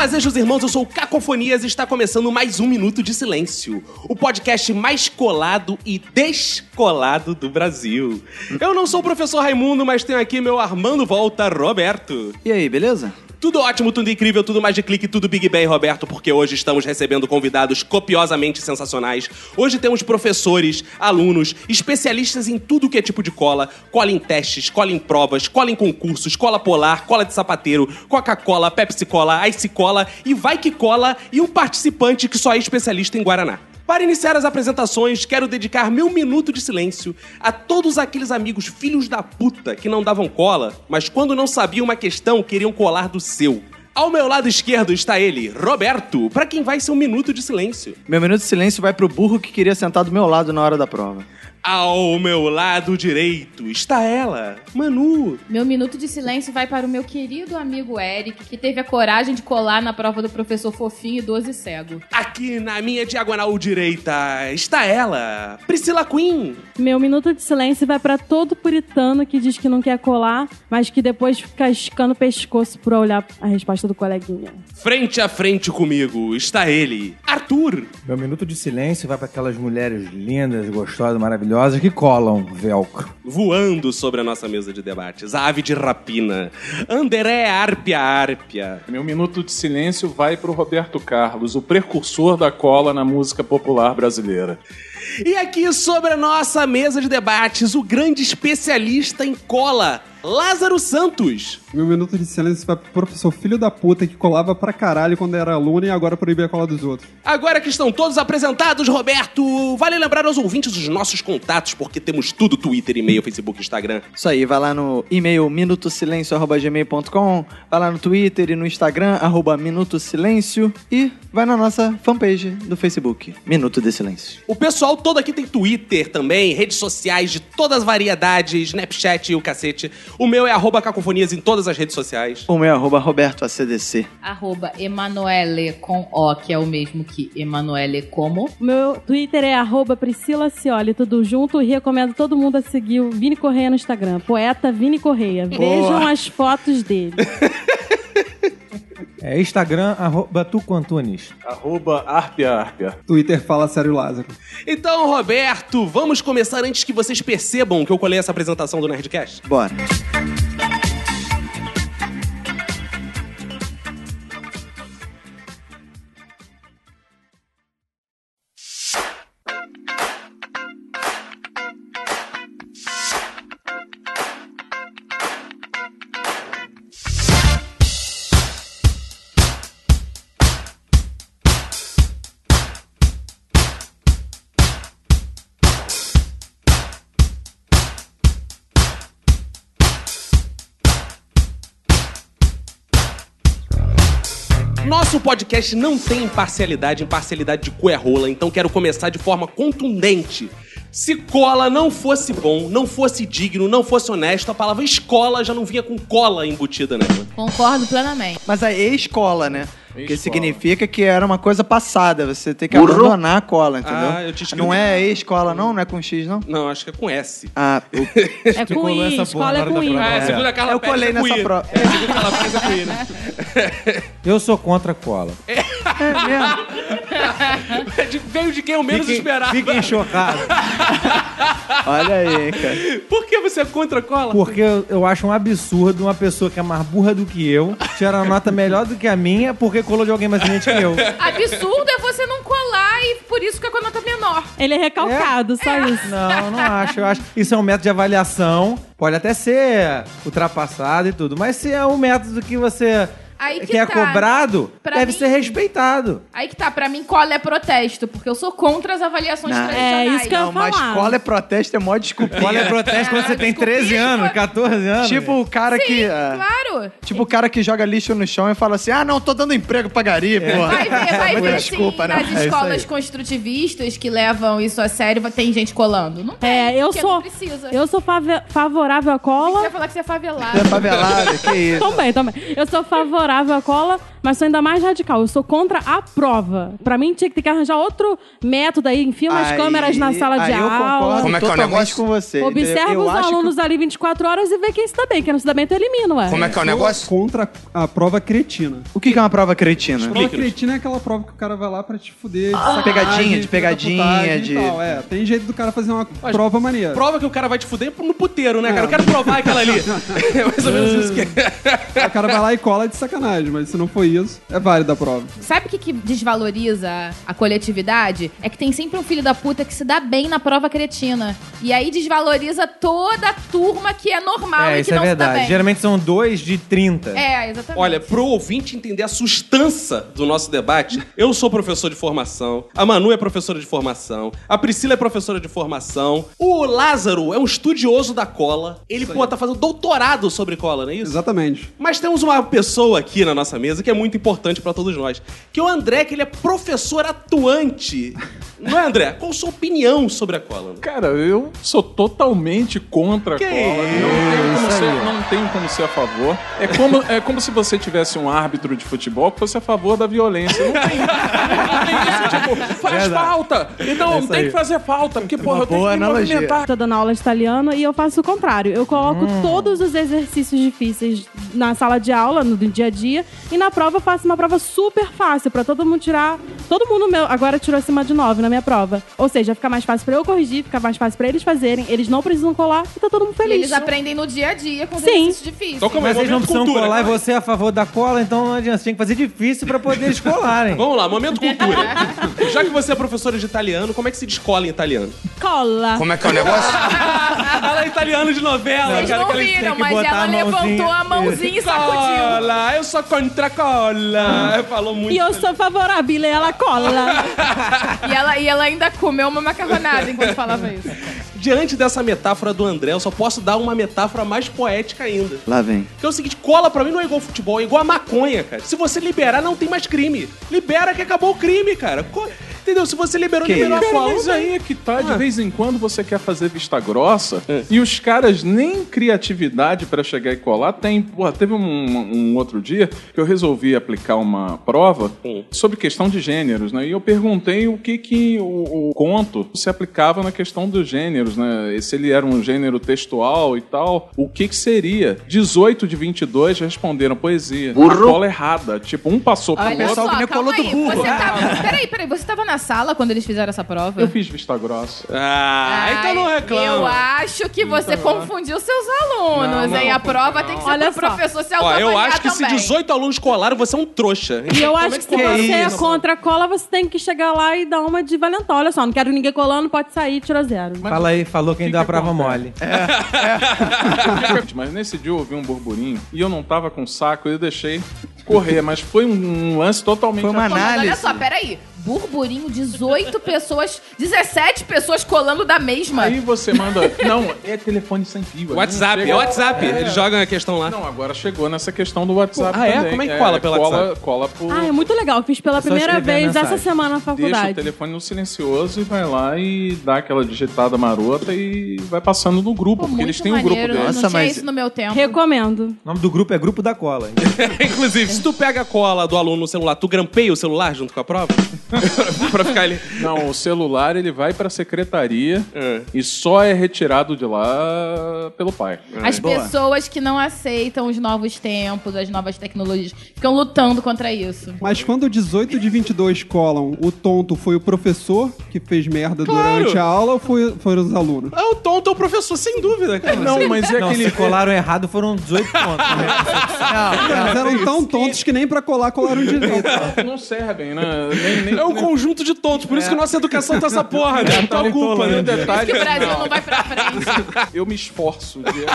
Bem, fazejos irmãos, eu sou o Cacofonias e está começando mais um Minuto de Silêncio, o podcast mais colado e descolado do Brasil. Eu não sou o professor Raimundo, mas tenho aqui meu Armando Volta, Roberto. E aí, beleza? Tudo ótimo, tudo incrível, tudo mais de clique, tudo Big Bang, Roberto, porque hoje estamos recebendo convidados copiosamente sensacionais. Hoje temos professores, alunos, especialistas em tudo que é tipo de cola: cola em testes, cola em provas, cola em concursos, cola polar, cola de sapateiro, Coca-Cola, Pepsi-Cola, Ice-Cola e vai que cola, e um participante que só é especialista em Guaraná. Para iniciar as apresentações, quero dedicar meu minuto de silêncio a todos aqueles amigos filhos da puta que não davam cola, mas quando não sabiam uma questão, queriam colar do seu. Ao meu lado esquerdo está ele, Roberto, para quem vai ser um minuto de silêncio. Meu minuto de silêncio vai pro burro que queria sentar do meu lado na hora da prova. Ao meu lado direito está ela, Manu. Meu minuto de silêncio vai para o meu querido amigo Eric, que teve a coragem de colar na prova do professor Fofinho e 12 cego. Aqui na minha diagonal direita está ela, Priscila Queen. Meu minuto de silêncio vai pra todo puritano que diz que não quer colar, mas que depois fica esticando o pescoço pra olhar a resposta do coleguinha. Frente a frente comigo está ele, Arthur. Meu minuto de silêncio vai para aquelas mulheres lindas, gostosas, maravilhosas que colam velcro. Voando sobre a nossa mesa de debates, a ave de rapina, Anderé Árpia Árpia. Meu minuto de silêncio vai pro Roberto Carlos, o precursor da cola na música popular brasileira. E aqui sobre a nossa mesa de debates, o grande especialista em cola, Lázaro Santos. Meu minuto de silêncio vai pro professor filho da puta que colava pra caralho quando era aluno e agora proibia a cola dos outros. Agora que estão todos apresentados, Roberto, vale lembrar aos ouvintes os nossos contatos, porque temos tudo: Twitter, e-mail, Facebook, Instagram. Isso aí, vai lá no e-mail minutosilencio.gmail.com, vai lá no Twitter e no Instagram, arroba Minuto Silêncio, e vai na nossa fanpage do Facebook, Minuto de Silêncio. O pessoal todo aqui tem Twitter também, redes sociais de todas as variedades, Snapchat e o cacete. O meu é arroba cacofonias em todas as redes sociais. O meu é arroba Roberto ACDC. Arroba Emanuele com O, que é o mesmo que Emanuele como. O meu Twitter é arroba Priscila Cioli, tudo junto, e recomendo todo mundo a seguir o Vini Correia no Instagram, poeta Vini Correia. Vejam as fotos dele. É Instagram, arroba Tuco Antunes. Arroba Arpia Arpia. Twitter fala sério Lázaro. Então, Roberto, vamos começar antes que vocês percebam que eu colei essa apresentação do Nerdcast? Bora. Nosso podcast não tem imparcialidade, imparcialidade de cu é rola, então quero começar de forma contundente. Se cola não fosse bom, não fosse digno, não fosse honesto, a palavra escola já não vinha com cola embutida nela. Concordo plenamente. Mas a escola, né? Que Escola. significa que era uma coisa passada, você tem que abandonar a cola, entendeu? Ah, eu tinha escrito- Não é escola, não? Não é com X, não? Não, acho que é com S. Ah, eu, É com I, escola é com I. Ah, prova. segundo a Carla Eu colei é nessa prova. É, segundo a Carla Pérez é com I, né? Eu sou contra a cola. é mesmo. De- Veio de quem eu menos esperava. fiquem chocados. Olha aí, cara. Por que você é contra a cola? Porque eu, eu acho um absurdo uma pessoa que é mais burra do que eu tirar uma nota melhor do que a minha porque colou de alguém mais inteligente que eu. Absurdo é você não colar e por isso fica com a nota menor. Ele é recalcado, só isso. Não, não acho. Eu acho isso é um método de avaliação. Pode até ser ultrapassado e tudo, mas se é um método que você Aí que, que é tá. cobrado, Pra deve mim- ser respeitado. Aí que tá, pra mim cola é protesto, porque eu sou contra as avaliações Não, tradicionais. é isso que eu- Não, mas falar. escola é protesto, é mó desculpinha. Olha, protesto quando você tem desculpinha 13 de anos, co- 14 anos. Tipo o cara que... Sim, ah, claro, Sério? Tipo o cara que joga lixo no chão e fala assim: ah, não, tô dando emprego pra gari, porra. Vai ver, vai ver desculpa, assim, né? nas É isso escolas construtivistas que levam isso a sério, tem gente colando. Não tem, É, eu sou. não precisa. Eu sou favorável à Você cola. vai falar que você é favelado. Você é favelado, que isso. Também, também. Eu sou favorável à cola, mas sou ainda mais radical. Eu sou contra a prova. Pra mim, tinha que ter que arranjar outro método aí. Enfia umas Aí- câmeras na sala de aí eu aula. concordo Como é que é o totalmente negócio? com você. Observa Eu os acho que- alunos ali 24 horas e vê quem se dá bem. Quem não se dá bem, tu elimina, ué. Como é que é o Sou negócio? Contra a prova cretina. O que que é uma prova cretina? Prova cretina é aquela prova que o cara vai lá pra te fuder. De sacanagem, pegadinha, de filha da pegadinha, putagem de- E tal. É, tem jeito do cara fazer uma prova maneira. Prova que o cara vai te fuder no puteiro, né, cara? É. Eu quero provar aquela ali. é mais ou menos isso que é. O cara vai lá e cola de sacanagem, mas se não for isso, é válido a prova. Sabe o que, que desvaloriza a coletividade? É que tem sempre um filho da puta que se dá bem na prova cretina. E aí desvaloriza toda a turma que é normal É, e isso que é não se dá verdade. bem. Geralmente são dois de 30. É, exatamente. Olha, pro ouvinte entender a sustância do nosso debate, eu sou professor de formação, a Manu é professora de formação, a Priscila é professora de formação, o Lázaro é um estudioso da cola, ele, pô, tá fazendo doutorado sobre cola, não é isso? Exatamente. Mas temos uma pessoa aqui na nossa mesa que é muito importante pra todos nós, que é o André, que ele é professor atuante. Não é, André? Qual a sua opinião sobre a cola? Cara, eu sou totalmente contra a Que cola. Não tenho, como ser, não tenho como ser a favor. É como, é como se você tivesse um árbitro de futebol que fosse a favor da violência. Não tem, não tem isso, tipo, faz falta. Então, isso tem que fazer falta, porque, porra, eu tenho que me analogia. movimentar. Tô dando aula de italiano e eu faço o contrário. Eu coloco todos os exercícios difíceis na sala de aula, no dia a dia, e na prova eu faço uma prova super fácil pra todo mundo tirar. Todo mundo meu agora tirou acima de 9 na minha prova. Ou seja, fica mais fácil pra eu corrigir, fica mais fácil pra eles fazerem, eles não precisam colar e tá todo mundo E feliz. eles aprendem no dia a dia com os Sim. exercícios difíceis. Então, Mas eles não precisam cultura, colar e calma aí. você é a favor da cola, então não adianta. Você tem que fazer difícil pra poder eles colarem. Vamos lá, momento cultura. Já que você é professora de italiano, como é que se descola em italiano? Cola. Como é que é o negócio? Ela é italiano de novela, Vocês cara. não que ela viram, mas ela a levantou a mãozinha e sacudiu. Cola, eu sou contra cola. Falou muito. E eu sou favorável, ela cola. E ela, e ela ainda comeu uma macarronada enquanto falava isso. Diante dessa metáfora do André, eu só posso dar uma metáfora mais poética ainda. Lá vem. Que é o seguinte, cola pra mim não é igual futebol, é igual a maconha, cara. Se você liberar, não tem mais crime. Libera que acabou o crime, cara. Co- Entendeu? Se você liberou, Que liberou a cola. mas aí é que tá, de Ah. vez em quando você quer fazer vista grossa e os caras nem criatividade pra chegar e colar tem. Porra, teve um, um outro dia que eu resolvi aplicar uma prova Hum. sobre questão de gêneros, né? E eu perguntei o que que o, o conto se aplicava na questão dos gêneros, né? E Se ele era um gênero textual e tal, o que que seria? 18 de 22 responderam poesia. A cola errada. Tipo, um passou pro Ah, outro. nem calma colou do aí. burro. Você tava... Peraí, peraí. Você tava na sala quando eles fizeram essa prova? Eu fiz vista grossa. Ah, então não Ai, reclama. Eu acho que você confundiu seus alunos, Não, hein? não, A prova tem que ser Olha pro só. professor se Ó, autoavaliar eu acho que se também. 18 alunos colaram, você é um trouxa. E eu Como acho é que se pode? você é contra a cola, você tem que chegar lá e dar uma de valentão. Olha só, não quero ninguém colando, pode sair, tira zero. Fala aí, falou quem que deu a que prova mole. Mas nesse dia eu ouvi um burburinho e eu não tava com saco, eu deixei correr, mas foi um lance totalmente. Foi uma mas olha análise. só, peraí. Burburinho, 18 pessoas, 17 pessoas colando da mesma. Aí você manda. Não, é telefone sem fio. WhatsApp, Não é chega- WhatsApp. É. Eles jogam a questão lá. Não, agora chegou nessa questão do WhatsApp. Ah, é? também. Como é que cola pelo cola, WhatsApp? Cola por. Ah, é muito legal. Fiz pela primeira vez essa semana na Deixa o faculdade. telefone no silencioso e vai lá e dá aquela digitada marota e vai passando no grupo, Pô, porque eles têm um grupo maneiro. deles. Nossa, não tinha mas- isso no meu tempo. Recomendo. O nome do grupo é Grupo da Cola. Inclusive, se tu pega a cola do aluno no celular, tu grampeia o celular junto com a prova? pra ficar ali. Não, o celular ele vai pra secretaria É. e só é retirado de lá pelo pai. As Boa. pessoas que não aceitam os novos tempos, as novas tecnologias, ficam lutando contra isso. Mas quando 18 de 22 colam, o tonto foi o professor que fez merda Claro. durante a aula ou foi, foram os alunos? Ah, o tonto é o professor, sem dúvida, cara. Não, mas é Não, aquele. se colaram errado, foram 18 pontos. né? Eles eram tão tontos que nem pra colar colaram direito. Não servem, né? Nem, nem É um conjunto de tontos, por isso que nossa educação tá essa porra, né? Tua culpa, o né? detalhe Que o Brasil é, não vai pra frente. eu me esforço dia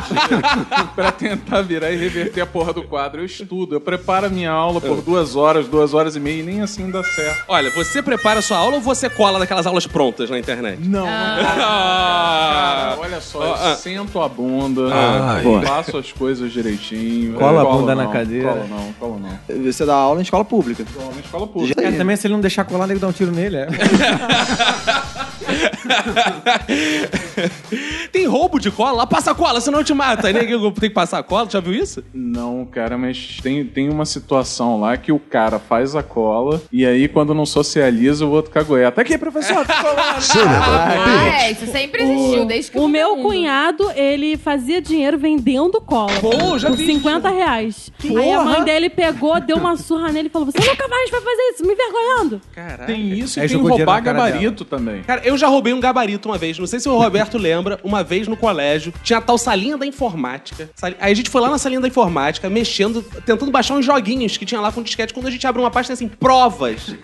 pra tentar virar e reverter a porra do quadro. Eu estudo, eu preparo a minha aula por duas horas, duas horas e meia e nem assim dá certo. Olha, você prepara a sua aula ou você cola daquelas aulas prontas na internet? Não, Ah. Cara, olha só, eu Ah. sento a bunda, Ah, faço as coisas direitinho. Cola a bunda não, na cadeira. Cola não, cola não. Você dá aula em escola pública. Cola na escola pública. Cara, também se ele não deixar colar, nego dá um tiro nele, é. Tem roubo de cola? Lá passa cola, senão eu te mata. Tem que passar cola, já viu isso? Não, cara, mas tem, tem uma situação lá que o cara faz a cola e aí quando não socializa o outro cagueta. Aqui, professor, tá colando. Ah, é, isso sempre existiu, desde que O eu meu mundo. cunhado, ele fazia dinheiro vendendo cola. Pô, já por vi 50 reais. Aí a mãe dele pegou, deu uma surra nele e falou: Você nunca mais vai fazer isso, me envergonhando. Tem isso e tem roubar gabarito também. Cara, eu já roubei um gabarito uma vez. Não sei se o Roberto lembra. Uma vez no colégio, tinha a tal salinha da informática. Aí a gente foi lá na salinha da informática, mexendo, tentando baixar uns joguinhos que tinha lá com disquete. Quando a gente abre uma página assim, provas.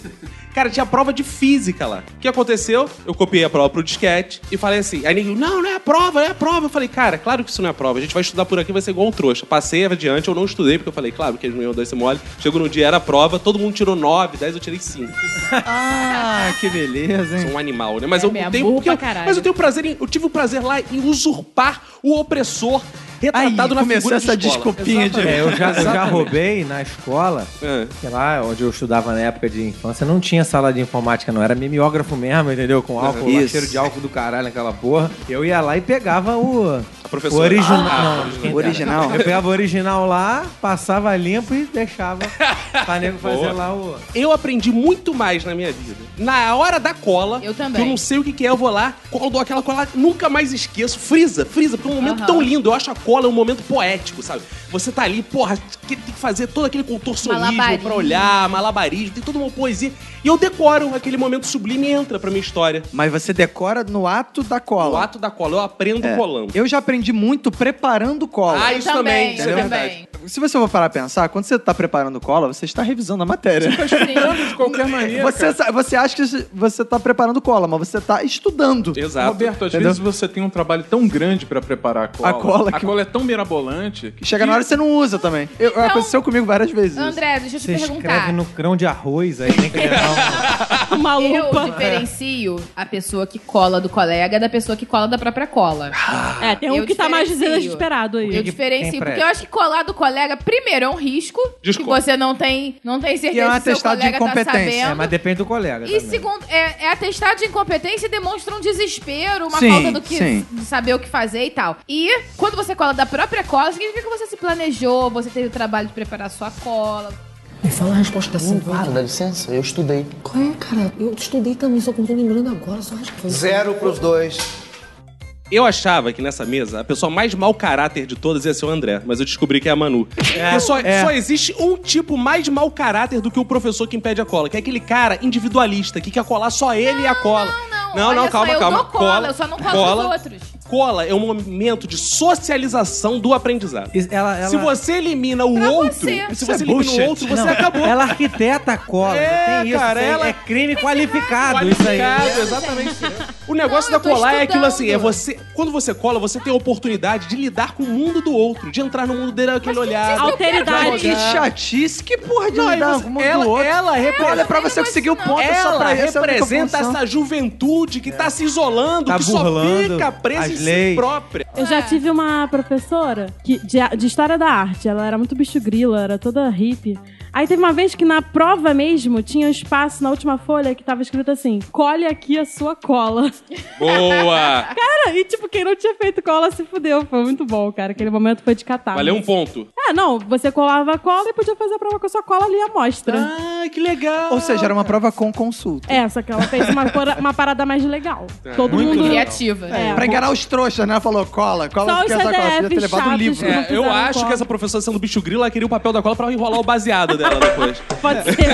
Cara, tinha prova de física lá. O que aconteceu? Eu copiei a prova pro disquete e falei assim. Aí ninguém, não, não é a prova, é a prova. Eu falei, cara, claro que isso não é a prova. A gente vai estudar por aqui, vai ser igual um trouxa. Passei adiante, eu não estudei, porque eu falei, claro, que eles não iam dar esse mole. Chegou no dia, era a prova, todo mundo tirou 9, 10, eu tirei 5. Ah, que beleza, hein? Sou um animal, né? Mas É eu tenho. porque eu- mas eu tenho prazer em. Eu tive o prazer lá em usurpar o opressor retratado Aí, na começou figura essa de escola. desculpinha de- É, eu já, eu já roubei na escola, É. que lá onde eu estudava na época de infância, não tinha sala de informática, não. Era mimeógrafo mesmo, entendeu? Com álcool, lá, cheiro de álcool do caralho naquela porra. Eu ia lá e pegava o. A O professora. original. Ah, não, original. Eu pegava o original lá, passava limpo e deixava pra nego fazer Boa. lá o. Eu aprendi muito mais na minha vida. Na hora da cola, Eu também. que eu não sei o que, que é, eu vou lá, colo, dou aquela cola, nunca mais esqueço. Frisa, frisa, porque é um momento tão lindo. Eu acho a cola um momento poético, sabe? Você tá ali, porra, que- tem que fazer todo aquele contorcionismo pra olhar, malabarismo, tem toda uma poesia. E eu decoro aquele momento sublime e entra pra minha história. Mas você decora no ato da cola. O ato da cola, eu aprendo É. colando. Eu já aprendi muito preparando cola. Ah, isso também, isso é também. Se você for parar a pensar, quando você tá preparando cola, você está revisando a matéria. Estudando de qualquer maneira. Você, você acha que você tá preparando cola, mas você tá estudando. Exato. Roberto, às Entendeu? vezes você tem um trabalho tão grande pra preparar a cola. A cola A que- cola é tão mirabolante que Chega na hora e você não usa também. Eu, Aconteceu comigo várias vezes. André, deixa eu te Você perguntar. escreve no grão de arroz, aí tem que levar um... Uma Eu lupa. diferencio a pessoa que cola do colega da pessoa que cola da própria cola. É, tem um Eu que tá mais desesperado aí. Eu diferencio, porque eu acho que colar do colega, primeiro, é um risco. Discordo. Que você não tem, não tem E é certeza um atestado de colega tá incompetência. sabendo. É, mas depende do colega E também. segundo, é, é atestado de incompetência e demonstra um desespero, uma Sim, falta do que, sim. de saber o que fazer e tal. E quando você cola da própria cola, significa que você se planejou, você teve o trabalho de preparar sua cola. Me fala a resposta dessa. Para, dá licença, eu estudei. Qual é, cara? Eu estudei também, só que não tô lembrando agora, só acho que foi. Zero pros dois. Eu achava que nessa mesa a pessoa mais mau caráter de todas ia ser o André, mas eu descobri que é a Manu. Porque só, é. só existe um tipo mais mau caráter do que o professor que impede a cola, que é aquele cara individualista que quer colar só ele e a cola. Não, não, olha não só, calma, eu calma. dou cola, eu só não colo cola, os outros. Cola é um momento de socialização do aprendizado. Ela, ela, Se você elimina o Pra outro, você. se você é elimina bullshit. o outro, você Não, acabou. Ela arquiteta a cola, É, tem isso. cara, ela- É crime qualificado, isso aí. Qualificado, exatamente. O negócio Não, da colar é aquilo assim, é você. Quando você cola, você tem a oportunidade de lidar com o mundo do outro, de entrar no mundo dele aquele olhar. Alteridade. Que chatice, que porra de Não, lidar você- com o mundo ela, do outro. ela representa. Olha, pra você conseguir o ponto é só Ela pra essa é representa essa juventude que tá se isolando, Tá que só fica presa em si própria. Eu já tive uma professora que, de, de história da arte. Ela era muito bicho grila, era toda hippie. Aí teve uma vez que na prova mesmo tinha um espaço na última folha que tava escrito assim: colhe aqui a sua cola. Boa! Cara, e tipo, quem não tinha feito cola se fudeu. Foi muito bom, cara. Aquele momento foi de catar. Valeu um ponto. É, não, você colava a cola e podia fazer a prova com a sua cola ali à mostra. Ah, que legal. Ou seja, era uma prova com consulta. É, só que ela fez uma, cora- uma parada mais legal. Todo muito mundo. legal. Criativa. É, Pra enganar os trouxas, né? Falou, cola, cola, Só porque essa cola podia ter levado um livro. né? É, eu acho cola. que essa professora sendo bicho grilo, ela queria o papel da cola pra enrolar o baseado dela depois. Pode ser.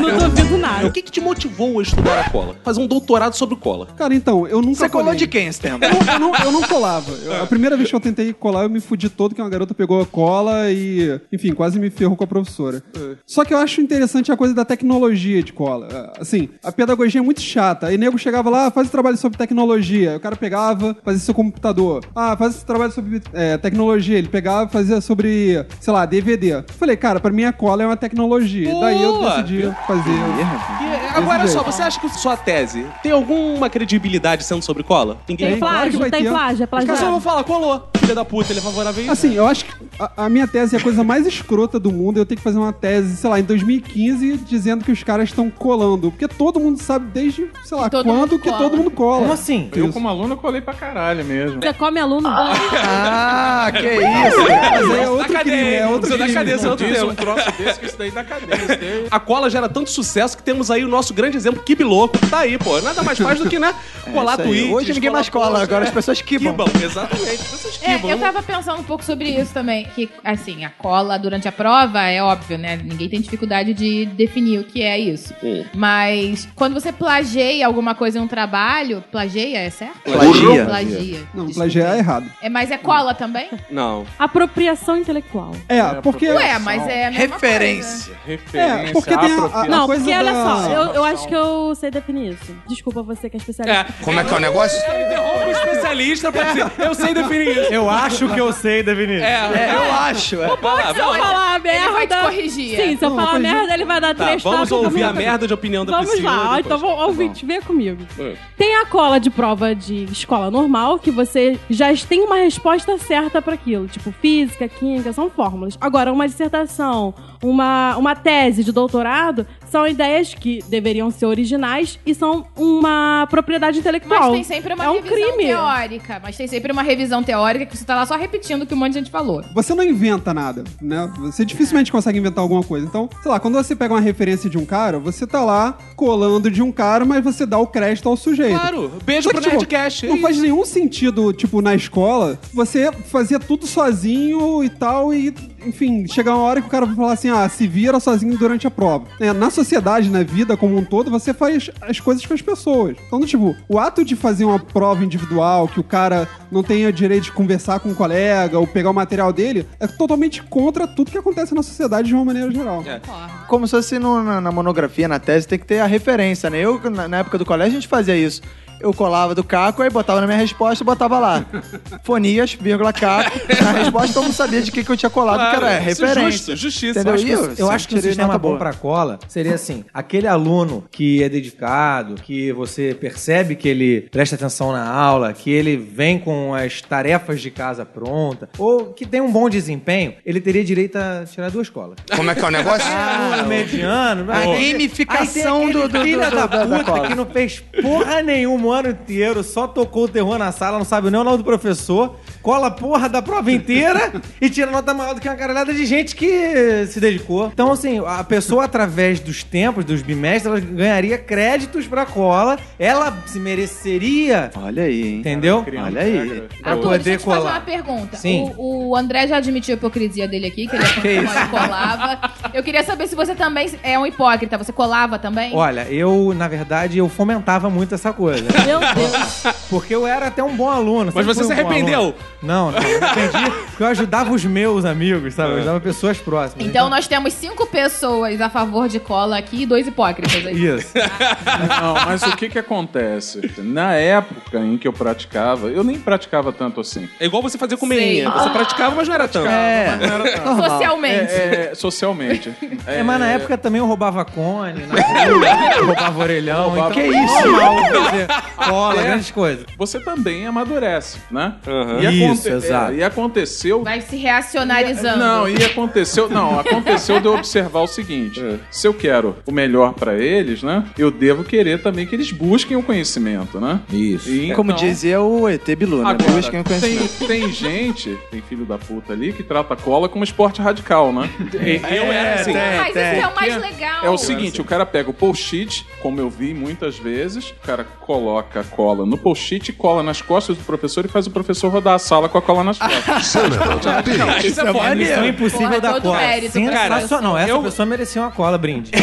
não duvido O nada. que, que te motivou a estudar a cola? Fazer um doutorado sobre cola. Cara, então, eu nunca Você colou colei. de quem esse tempo? Eu não, eu não, eu não colava. Eu- a primeira vez que eu tentei colar, eu me fudi todo, que uma garota pegou a cola e enfim, quase me ferrou com a professora. Só que eu acho interessante a coisa da tecnologia de cola. É, Assim, a pedagogia é muito chata. Aí nego chegava lá, "Ah, faz o trabalho sobre tecnologia. Aí O cara pegava, fazia seu computador. Ah, faz esse trabalho sobre é, tecnologia. Ele pegava e fazia sobre, sei lá, DVD. Falei, cara, pra mim a cola é uma tecnologia. Daí eu Boa! decidi fazer. E, agora só, você acha que sua tese tem alguma credibilidade sendo sobre cola? Ninguém. Tem claro que plágio, vai tem ter. plágio, é Os caras vão falar, colou. Filha da puta, ele é favorável isso. Assim, eu acho que a, a minha tese é a coisa mais escrota do mundo. Eu tenho que fazer uma tese, sei lá, em 2015, dizendo que os caras estão colando. Porque todo mundo sabe desde, sei lá, quando que todo mundo cola. Como assim? Eu, como aluno, colei pra caralho mesmo. Você come aluno. Ah, que isso. Mas é outro Da crime, cadeia, é outro isso da crime. cadeia, é outro um troço desse que isso daí dá cadeia. Isso daí- A cola gera tanto sucesso que temos aí o nosso grande exemplo, Kibe Louco. Tá aí, pô. Nada mais faz do que, né? Colar isso aí. tweets. Hoje ninguém mais colar cola, agora é. as pessoas quibam. exatamente. As pessoas É, quibam. eu tava pensando um pouco sobre isso também. Que, assim, a cola durante a prova é óbvio, né? Ninguém tem dificuldade de definir o que é isso. Hum. Mas quando você plageia alguma coisa em um trabalho, plageia, é certo? Plagia. Plagia. Não, plagiar é errado. É, mas é cola também? Não. Apropriação intelectual. É, porque. Ué, mas é a mesma Referência. Referência, É, porque tem a- a Não, coisa porque olha da- só, eu, eu acho que eu sei definir isso. Desculpa você que é especialista. Como é que é o negócio? Interrompe o especialista pra dizer, eu sei definir isso. Eu acho que eu sei definir. É, Eu acho. é. vai lá, Se eu falar merda... Ele vai te corrigir. Sim, se eu falar merda, ele vai dar Tá, três vamos ouvir a merda de opinião da Vamos lá, então vamos, ouvinte, venha comigo. É. Tem a cola de prova de escola normal, que você já tem uma resposta certa para aquilo. Tipo, física, química, são fórmulas. Agora, uma dissertação, uma, uma tese de doutorado, são ideias que deveriam ser originais e são uma propriedade intelectual. Mas tem sempre uma é um revisão crime. teórica. Mas tem sempre uma revisão teórica que você tá lá só repetindo o que um monte de gente falou. Você não inventa nada, né? Você dificilmente consegue inventar alguma coisa. Então, sei lá, quando você pega uma referência de um cara, você tá lá colando de um cara, mas você dá o crédito ao sujeito. Claro, beijo Só pro tipo, Nerdcast. Não faz nenhum sentido, tipo, na escola, você fazia tudo sozinho e tal, e, enfim, chegar uma hora que o cara vai falar assim, ah, se vira sozinho durante a prova. É, na sociedade, na vida como um todo, você faz as coisas com as pessoas. Então, tipo, o ato de fazer uma prova individual, que o cara não tenha direito de conversar com um colega ou pegar o material dele, é totalmente contra tudo que acontece na sociedade de uma maneira geral. É. Como se fosse no- na, na monografia, na tese, tem que ter a referência, né? Eu, na, na época do colégio, a gente fazia isso. Eu colava do Caco, aí botava na minha resposta e botava lá. Fonias, vírgula, Caco. Na resposta, todo mundo sabia de que, que eu tinha colado, que era Isso é referência. justo, justiça. Entendeu? Eu acho que, eu eu acho que um sistema bom pra cola seria assim: aquele aluno que é dedicado, que você percebe que ele presta atenção na aula, que ele vem com as tarefas de casa pronta, ou que tem um bom desempenho, ele teria direito a tirar duas colas. Como é que é o negócio? aluno mediano. A gamificação do- do- filho do- da da- da puta que não fez porra nenhuma ano inteiro, só tocou o terror na sala, não sabe nem o nome do professor, cola a porra da prova inteira e tira nota maior do que uma caralhada de gente que se dedicou. Então, assim, a pessoa, através dos tempos, dos bimestres, ela ganharia créditos pra cola, ela se mereceria, Olha aí, hein? entendeu? Olha aí. Pra Arthur, poder deixa eu te fazer colar. uma pergunta. Sim. O, o André já admitiu a hipocrisia dele aqui, que ele é colava. Eu queria saber se você também é um hipócrita. Você colava também? Olha, eu, na verdade, eu fomentava muito essa coisa. Meu Deus. Porque eu era até um bom aluno. Mas sempre você fui se um bom arrependeu? aluno. Não, não, eu arrependi porque eu ajudava os meus amigos, sabe? Eu ajudava pessoas próximas. Então nós temos cinco pessoas a favor de cola aqui e dois hipócritas aí. Isso. Não, mas o que que acontece? Na época em que eu praticava, eu nem praticava tanto assim. É igual você fazer com meinha. Você praticava, mas não era tanto. É, Não era tanto. Socialmente. É, é, socialmente. É, mas na época também eu roubava cone, na rua, eu roubava orelhão. Roubava- Então, Que isso? Normal, fazer cola, É. grandes coisas. Você também amadurece, né? Aham. E Isso, exato. é, e aconteceu Vai se reacionarizando. Não, e aconteceu. Não, aconteceu de eu observar o seguinte: É. se eu quero o melhor pra eles, né? Eu devo querer também que eles busquem o conhecimento, né? Isso. E Como então- dizia o ET Bilu, né? Agora, Busquem o conhecimento. tem, tem gente, tem filho da puta ali, que trata cola como esporte radical, né? Eu era assim. Mas isso é o mais legal. É o seguinte, o cara pega o post-it, como eu vi muitas vezes, o cara coloca a cola no post-it, cola nas costas do professor e faz o professor rodar a sala com a cola nas costas. Não, isso é É foda. missão impossível Porra, da todo cola. mérito pra Sensacional. Essa Eu- pessoa merecia uma cola, brinde.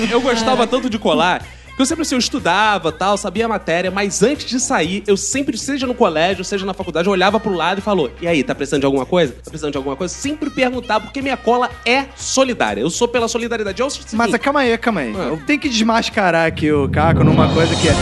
Eu, eu gostava tanto de colar eu sempre assim, eu estudava, tal, sabia a matéria, mas antes de sair, eu sempre, seja no colégio, seja na faculdade, eu olhava pro lado e falou: "E aí, tá precisando de alguma coisa? Tá precisando de alguma coisa?" Sempre perguntava, porque minha cola é solidária. Eu sou pela solidariedade. Eu sou Mas calma aí, calma aí. Ah. Eu tenho que desmascarar aqui o Caco numa coisa que é.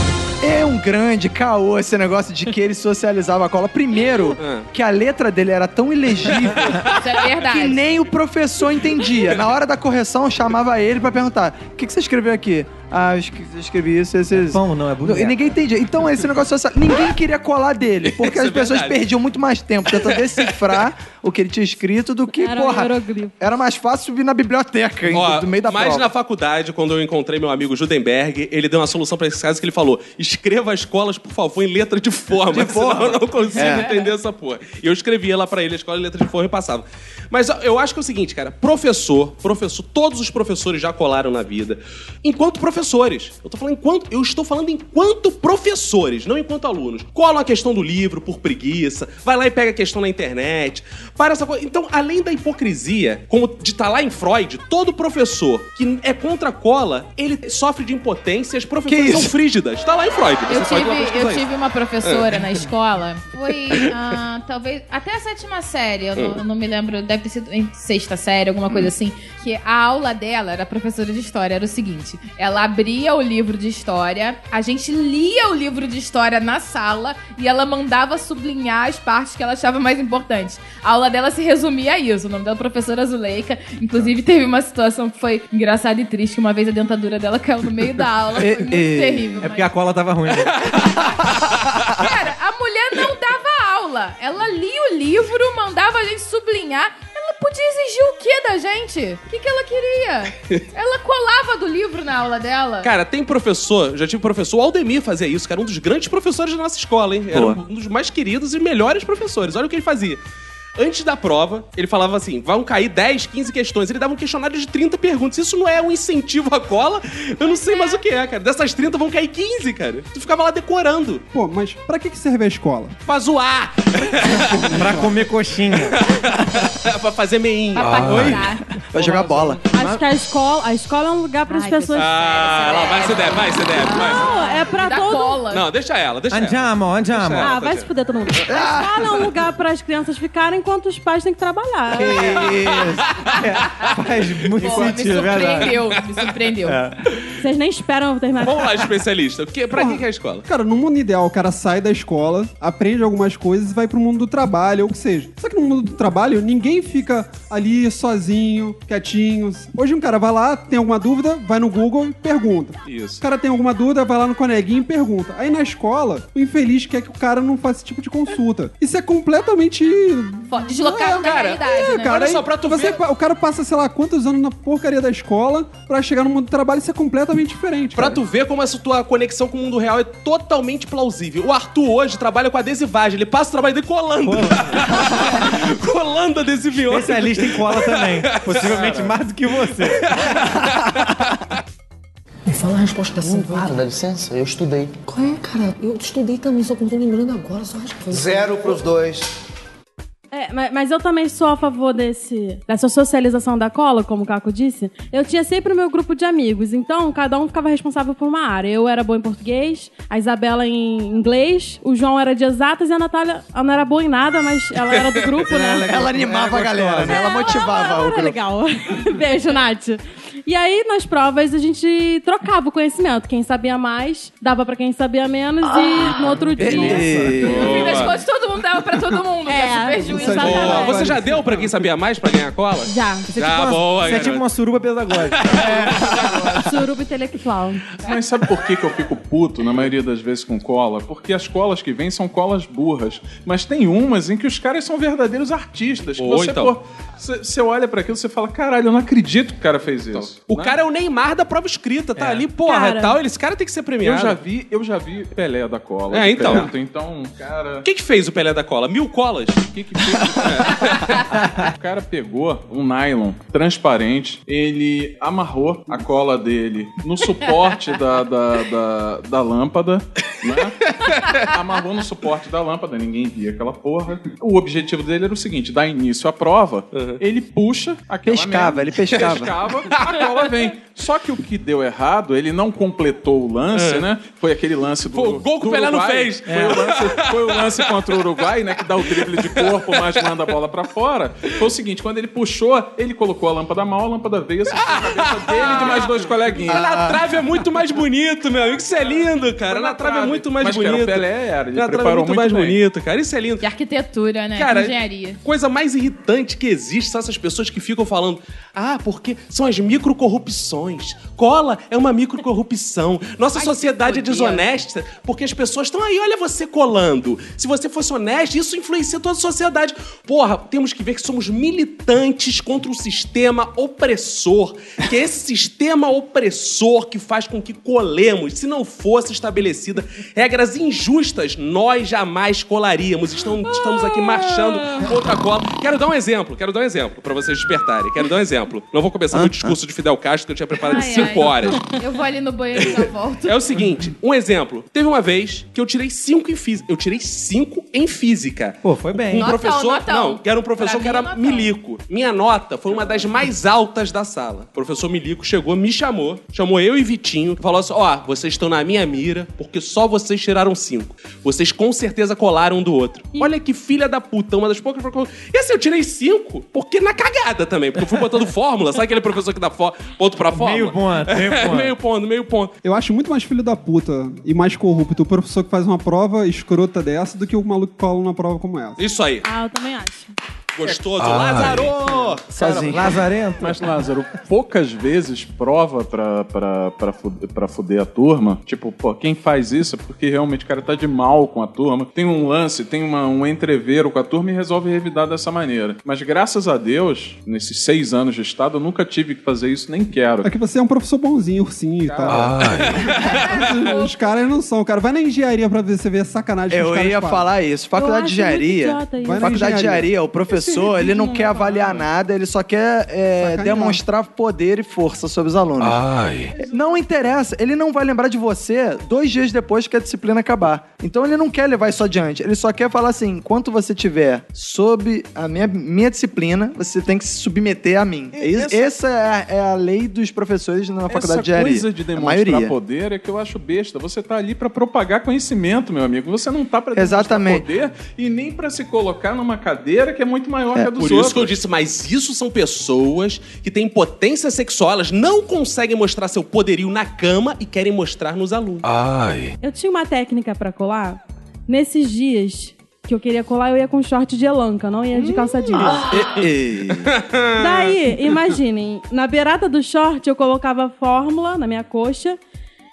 É um grande caô esse negócio de que ele socializava a cola. Primeiro, Ah. que a letra dele era tão ilegível Isso é verdade. que nem o professor entendia. Na hora da correção, eu chamava ele pra perguntar: o que, que você escreveu aqui? Ah, eu eu escrevi isso, esse, esse. Pão não, é boneco. E ninguém entendia. Então, esse negócio social, ninguém queria colar dele, porque Isso as é pessoas verdade. perdiam muito mais tempo tentando decifrar o que ele tinha escrito do que, Era um porra, hieroglifo. era mais fácil vir na biblioteca, Ó, do meio da mas prova. na faculdade, quando eu encontrei meu amigo Judenberg, ele deu uma solução pra esse caso que ele falou: escreva as colas, por favor, em letra de forma. De forma. Senão eu não consigo É. entender essa porra. E eu escrevia lá pra ele a escola em letra de forma e passava. Mas eu acho que é o seguinte, cara: professor, professor, todos os professores já colaram na vida. Enquanto professores. Eu tô falando enquanto. Eu estou falando enquanto professores, não enquanto alunos. Colam a questão do livro por preguiça, vai lá e pega a questão na internet. Para essa coisa. Então, além da hipocrisia, como de estar lá em Freud, todo professor que é contra a cola, ele sofre de impotência e as professoras são frígidas. Tá lá em Freud. Eu tive, eu tive uma professora na escola, foi ah, talvez até a sétima série, eu não, eu não me lembro, deve ter sido em sexta série, alguma coisa assim, que a aula dela era professora de história, era o seguinte, ela abria o livro de história, a gente lia o livro de história na sala e ela mandava sublinhar as partes que ela achava mais importantes. A aula dela se resumia a isso, o nome dela é professora Zuleika, inclusive teve uma situação que foi engraçada e triste, que uma vez a dentadura dela caiu no meio da aula, foi muito E- e- terrível. É mas- porque a cola tava ruim. né? Cara, a mulher não dava aula. Ela lia o livro, mandava a gente sublinhar. Podia exigir o que da gente? O que, que ela queria? Ela colava do livro na aula dela. Cara, tem professor, já tive professor, o Aldemir fazia isso, que era um dos grandes professores da nossa escola, hein? Era Boa. um dos mais queridos e melhores professores. Olha o que ele fazia. Antes da prova, ele falava assim: vão cair 10, 15 questões. Ele dava um questionário de 30 perguntas. Isso não é um incentivo à cola? Eu não sei mais o que é, cara. Dessas 30 vão cair 15, cara. Tu ficava lá decorando. Pô, mas pra que, que serve a escola? Pra zoar, pra comer coxinha. pra fazer meinha. Pra paquerar. Vai jogar bola. Acho que a escola, a escola é um lugar para as Ai, pessoas. Ah, lá vai, se deve, vai, se deve, vai. Não, é pra todo. cola. Não, deixa ela, deixa ela. Andiamo, andiamo. Ah, ela, vai se fuder todo mundo. A escola é um lugar para as crianças ficarem enquanto os pais têm que trabalhar. Faz muito Pô, me sentido, é verdade. surpreendeu, me surpreendeu. Vocês nem esperam terminar. Vamos lá, especialista. O que, pra que que é a escola? Cara, no mundo ideal, o cara sai da escola, aprende algumas coisas e vai pro mundo do trabalho, ou o que seja. Só que no mundo do trabalho, ninguém fica ali sozinho, quietinho. Hoje um cara vai lá, tem alguma dúvida, vai no Google e pergunta. Isso. O cara tem alguma dúvida, vai lá no coneguinho e pergunta. Aí na escola, o infeliz quer que o cara não faça esse tipo de consulta. Isso é completamente. Deslocado da cara, realidade, É, né? cara, Olha só, pra tu você, ver- O cara passa, sei lá, quantos anos na porcaria da escola pra chegar no mundo do trabalho, isso é completamente diferente. Pra cara. tu ver como essa tua conexão com o mundo real é totalmente plausível. O Arthur hoje trabalha com adesivagem. Ele passa o trabalho dele colando. colando adesiviões. Especialista em cola também. Possivelmente mais do que você. Me fala a resposta dessa Para, dá licença, eu estudei. Qual é, cara? Eu estudei também, só que não tô lembrando agora, só acho que foi. Zero pros dois. É, mas, mas eu também sou a favor desse, dessa socialização da cola, como o Caco disse. Eu tinha sempre o meu grupo de amigos, então cada um ficava responsável por uma área. Eu era boa em português, a Isabela em inglês, o João era de exatas e a Natália ela não era boa em nada, mas ela era do grupo, né? Ela animava a galera, né? Ela motivava o Era grupo. legal. Beijo, Nath. E aí, nas provas, a gente trocava o conhecimento. Quem sabia mais, dava pra quem sabia menos, e no outro dia. No fim das contas, todo mundo dava pra todo mundo. É, É, super. Boa. Você já deu pra quem sabia mais pra ganhar cola? Já. Você é Já, tipo uma, boa, você é tipo uma suruba pedagógica. Suruba intelectual. Mas sabe por que, que eu fico puto na maioria das vezes com cola? Porque as colas que vêm são colas burras. Mas tem umas em que os caras são verdadeiros artistas. Que Ou você, então. pô, você, você olha pra aquilo e fala: caralho, eu não acredito que o cara fez isso. O Né? cara é o Neymar da prova escrita, tá ali, porra, Cara. tal. Esse cara tem que ser Eu premiado. já vi, eu já vi Pelé da cola. É, então. perto. Então, cara. O que que fez o Pelé da cola? Mil colas? O que que fez? É. O cara pegou um nylon transparente, ele amarrou a cola dele no suporte da, da, da, da lâmpada, né? Amarrou no suporte da lâmpada, ninguém via aquela porra. O objetivo dele era o seguinte: dar início à prova, ele puxa aquela Pescava, merda, ele pescava. pescava a cola vem. Só que o que deu errado, ele não completou o lance, né? Foi aquele lance do. Foi o gol que o Pelé não fez. Foi, o lance, foi o lance contra o Uruguai, né? Que dá o drible de corpo, mas manda a bola pra fora. Foi o seguinte: quando ele puxou, ele colocou a lâmpada mal, a lâmpada veio, acertou a cabeça dele e de mais dois coleguinhas. Na trave é muito mais bonito, meu amigo. Isso é lindo, cara. Na trave é muito mais Mas que era bonito. o Pelé, era. Ele Na trave é preparou muito muito mais bem. bonito, cara. Isso é lindo. De arquitetura, né? Cara, Engenharia. coisa mais irritante que existe são essas pessoas que ficam falando: ah, porque são as microcorrupções. Cola é uma microcorrupção. Nossa Ai, sociedade é desonesta porque as pessoas estão aí, olha você colando. Se você fosse honesto, isso influencia toda a sociedade. Porra, temos que ver que somos militantes contra o sistema opressor. Que é esse sistema opressor que faz com que colemos. Se não fosse estabelecida regras injustas, nós jamais colaríamos. Estamos, estamos aqui marchando contra a cola. Quero dar um exemplo, quero dar um exemplo pra vocês despertarem. Quero dar um exemplo. Não vou começar meu discurso de Fidel Castro que eu tinha preparado de Ai, 5 ai. horas. Eu vou ali no banheiro e já volto. É o seguinte, um exemplo. Teve uma vez que eu tirei 5 em física. Eu tirei 5 em física. Pô, foi bem. Um Notão, professor, notão. não, que era um professor Pra que mim, era notão. milico. Minha nota foi uma das mais altas da sala. O professor milico chegou, me chamou, chamou eu e Vitinho, falou assim: "Ó, vocês estão na minha mira porque só vocês tiraram cinco. Vocês com certeza colaram um do outro. Olha que filha da puta, uma das poucas E assim, eu tirei cinco, porque na cagada também, porque eu fui botando fórmula, sabe aquele professor que dá fó- ponto pra fórmula? Meio ponto, meio ponto. meio ponto, meio ponto. Eu acho muito mais filho da puta e mais corrupto o professor que faz uma prova escrota dessa do que o maluco que cola numa prova como essa. Isso aí. Ah, eu também acho. Gostoso. Lázaro! Sozinho. Lazarento. Mas, Lázaro, poucas vezes prova pra, pra, pra, fuder, pra fuder a turma. Tipo, pô, quem faz isso é porque realmente o cara tá de mal com a turma. Tem um lance, tem uma, um entreveiro com a turma e resolve revidar dessa maneira. Mas graças a Deus, nesses seis anos de estado, eu nunca tive que fazer isso, nem quero. É que você é um professor bonzinho, ursinho e tal. Os caras não são. Cara, vai na engenharia pra ver, você ver a sacanagem que Eu os caras ia falar isso. Faculdade de engenharia. Faculdade de engenharia. engenharia, o professor, ele não quer avaliar nada, ele só quer é, demonstrar poder e força sobre os alunos. Não interessa, ele não vai lembrar de você dois dias depois que a disciplina acabar. Então ele não quer levar isso adiante, ele só quer falar assim: enquanto você tiver sob a minha, minha disciplina, você tem que se submeter a mim. E Is- essa- Essa é a, é a lei dos professores na faculdade Essa de engenharia. coisa de demonstrar maioria. poder é que eu acho besta. Você tá ali pra propagar conhecimento, meu amigo. Você não tá pra demonstrar Exatamente. poder e nem pra se colocar numa cadeira que é muito maior que a dos Por outros. isso que eu disse, mas isso são pessoas que têm potência sexual, elas não conseguem mostrar seu poderio na cama e querem mostrar nos alunos. Eu tinha uma técnica pra colar. Nesses dias que eu queria colar, eu ia com short de elanca, não ia de calça jeans. E- Daí, imaginem, na beirada do short eu colocava a fórmula na minha coxa.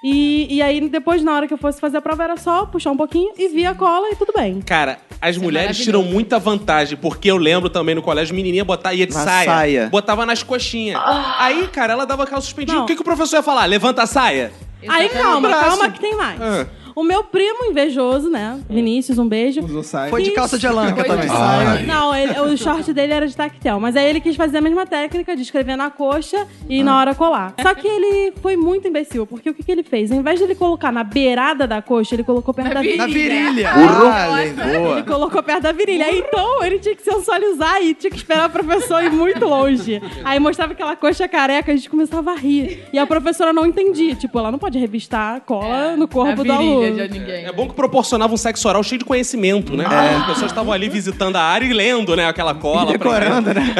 E, e aí, depois, na hora que eu fosse fazer a prova, era só puxar um pouquinho e via a cola e tudo bem. Cara, as Isso é mulheres maravilhoso. tiram muita vantagem, porque eu lembro também no colégio, menininha botar, ia de Na saia, saia. botava nas coxinhas. Aí, cara, ela dava aquela suspendida. O que, que o professor ia falar? Levanta a saia? Aí, calma, calma que tem mais. Ah. O meu primo invejoso, né? Vinícius, um beijo. Usou saia. Foi de calça de elanca Foi de também. saia. Não, ele- o short dele era de tactel. Mas aí ele quis fazer a mesma técnica de escrever na coxa e na hora colar. Só que ele foi muito imbecil, porque o que, que ele fez? Ao invés de ele colocar na beirada da coxa, ele colocou perto Na da virilha. Na virilha. Burro. Ah. Ele colocou perto da virilha. Aí, então, ele tinha que sensualizar e tinha que esperar o professor ir muito longe. Aí mostrava aquela coxa careca, a gente começava a rir. E a professora não entendia. Tipo, ela não pode revistar cola no corpo a do virilha aluno. De ninguém. É bom que proporcionava um sexo oral cheio de conhecimento, né? As pessoas estavam ali visitando a área e lendo, né? Aquela cola. Decorando, né?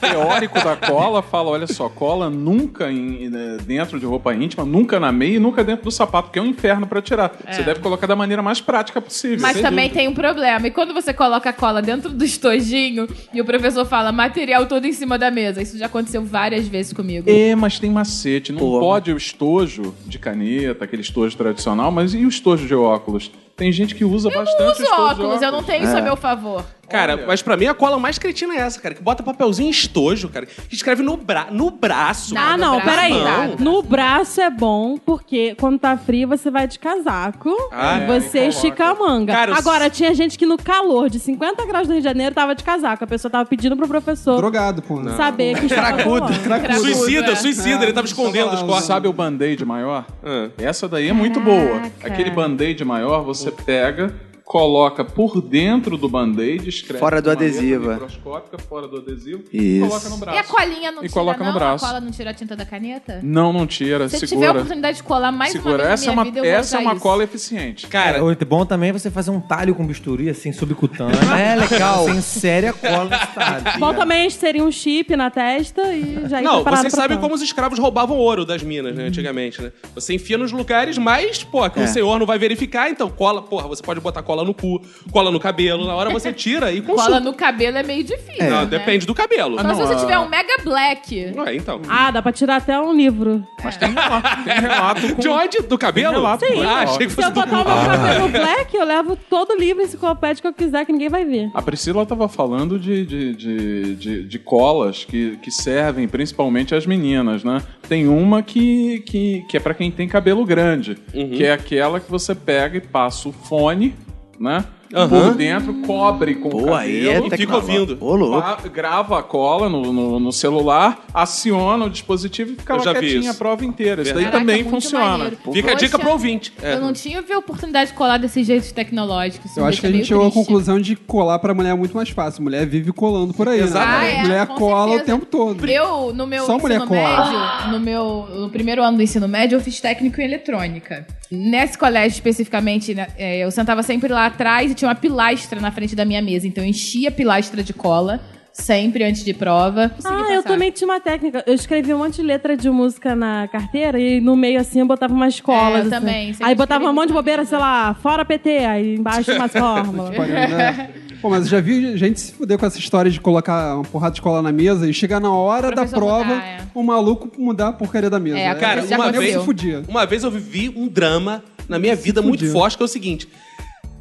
teórico da cola fala: olha só, cola nunca em- eh, dentro de roupa íntima, nunca na meia e nunca dentro do sapato, que é um inferno pra tirar. Você deve colocar da maneira mais prática possível. Mas também dúvida. tem um problema. E quando você coloca a cola dentro do estojinho e o professor fala material todo em cima da mesa? Isso já aconteceu várias vezes comigo. É, mas tem macete. Não Pô. pode o estojo de caneta, aquele estojo tradicional, mas e o estojo de óculos? Tem gente que usa bastante o Uso estojo de óculos, eu não tenho isso a meu favor. Cara, Olha. mas pra mim a cola mais cretina é essa, cara. Que bota papelzinho em estojo, cara. Que escreve no, bra no braço. Ah, não, braço, peraí. nada. No braço é bom, porque quando tá frio você vai de casaco, Ah, é, você e estica a manga. Cara, eu- Agora, tinha gente que no calor de 50 graus do Rio de Janeiro tava de casaco. A pessoa tava pedindo pro professor Drogado, pô. saber que estava Cracudo. Cracudo, Suicida, é. suicida. Ele tava escondendo os cortes. Sabe o band-aid maior? Ah. Essa daí é muito boa. Aquele band-aid maior, você pega, coloca por dentro do band-aid, escreve Fora do adesivo, é. microscópica, fora do adesivo, Isso. e coloca no braço. E a colinha não E tira, coloca no não? braço. A cola não tira a tinta da caneta? Não, não tira, Se eu tiver a segura. oportunidade de colar mais segura. uma vez essa na é uma, vida, eu vou essa é uma isso. cola eficiente. Cara, O bom também é você fazer um talho com bisturi, assim, subcutâneo. É legal. Sem séria cola nesse talho. Bom também seria um chip na testa e já ia Não, vocês pra sabem como os escravos roubavam ouro das minas, né, antigamente, né? Você enfia nos lugares mais, pô, que É. o senhor não vai verificar, então cola, porra, você pode botar cola no cu, cola no cabelo, na hora você tira e consulta. Cola no cabelo é meio difícil. Não, né? depende do cabelo. Só se você tiver um mega black. Ué, então. Ah, dá pra tirar até um livro. Mas tem relato, tem relato com... De onde? Do cabelo? relato, Sim. Ah, achei que Se fosse eu do botar o meu cabelo black, eu levo todo livro enciclopédico que eu quiser, que ninguém vai ver. A Priscila estava falando de, de, de, de, de colas que, que servem principalmente às meninas, né? Tem uma que, que, que é para quem tem cabelo grande, Uhum. que é aquela que você pega e passa o fone, né? Aham. Por dentro, cobre com o cabelo. é E fica ouvindo. Ô, louco. grava a cola no, no, no celular, aciona o dispositivo e fica Eu lá quietinha a prova inteira. Isso daí Caraca, também funciona. Fica a dica pro ouvinte. É. Eu não tinha a oportunidade de colar desse jeito tecnológico. Isso Eu acho que a gente chegou à conclusão de colar pra mulher é muito mais fácil. Mulher vive colando por aí, Exatamente. né? Ah, é, mulher cola certeza. o tempo todo. Eu, no meu Só mulher cola. médio, no meu no primeiro ano do ensino médio, eu fiz técnico em eletrônica. Nesse colégio especificamente, né, é, eu sentava sempre lá atrás e tinha uma pilastra na frente da minha mesa. Então eu enchia a pilastra de cola, sempre antes de prova. Consegui Ah, eu passar. também tinha uma técnica. Eu escrevi um monte de letra de música na carteira e no meio assim eu botava umas colas. É, eu assim. também, Aí botava um monte de bobeira, sei lá, fora PT, aí embaixo umas fórmulas. Propaganda. Pô, mas eu já vi gente se fuder com essa história de colocar uma porrada de cola na mesa e chegar na hora da prova, mudar, é. o maluco mudar a porcaria da mesa. É, Cara, Já uma vez, se fudia. uma vez eu vivi um drama na minha vida muito forte, que é o seguinte.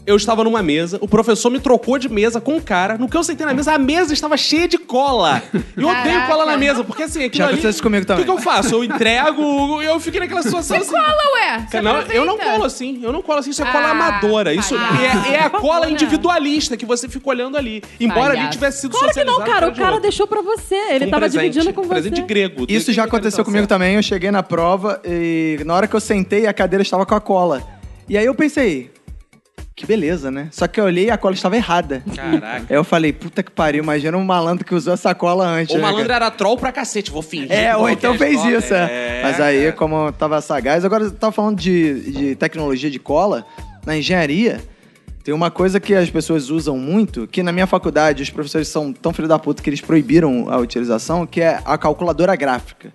Eu estava numa mesa, o professor me trocou de mesa com um cara. No que eu sentei na mesa, a mesa estava cheia de cola. E eu odeio Caraca. cola na mesa, porque assim, aquilo Já ali... aconteceu isso comigo O que, também. que eu faço? Eu entrego, eu fiquei naquela situação assim. Cola, ué! Você Não, eu não colo assim, eu não colo assim, isso é cola Ah, amadora. Isso é, é a cola individualista que você fica olhando ali. Embora ali tivesse sido Claro que não, socializado cara. O cara outro. deixou pra você. Ele Um tava presente, dividindo com presente você. grego. Isso já aconteceu comigo também. Eu cheguei na prova e na hora que eu sentei, a cadeira estava com a cola. E aí eu pensei, que beleza, né? Só que eu olhei e a cola estava errada. Caraca. Aí eu falei, puta que pariu, imagina um malandro que usou essa cola antes. O né, malandro cara? era troll pra cacete, vou fingir. É, ou qualquer então fez escola. isso, é. Mas aí, como eu tava sagaz, agora eu tava falando de, de tecnologia de cola, na engenharia, tem uma coisa que as pessoas usam muito, que na minha faculdade os professores são tão filho da puta que eles proibiram a utilização, que é a calculadora gráfica.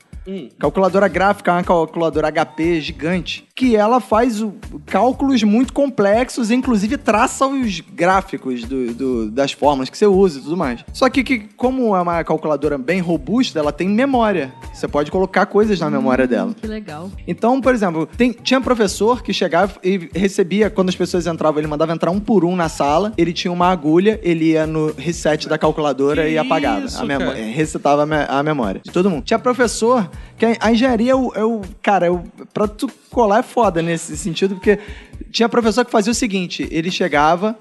Calculadora gráfica é uma calculadora HP gigante, que ela faz cálculos muito complexos, inclusive traça os gráficos do- do- das fórmulas que você usa e tudo mais. Só que, que, como é uma calculadora bem robusta, ela tem memória. Você pode colocar coisas na memória dela. Que legal. Então, por exemplo, tem- tinha professor que chegava e recebia, quando as pessoas entravam, ele mandava entrar um por um na sala, ele tinha uma agulha, ele ia no reset da calculadora Que e apagava. isso, a memó- cara? é, resetava a, me- a memória de todo mundo. Tinha professor que a, a engenharia é o, é o- Cara, é o, pra tu colar é foda nesse sentido, porque tinha professor que fazia o seguinte: ele chegava,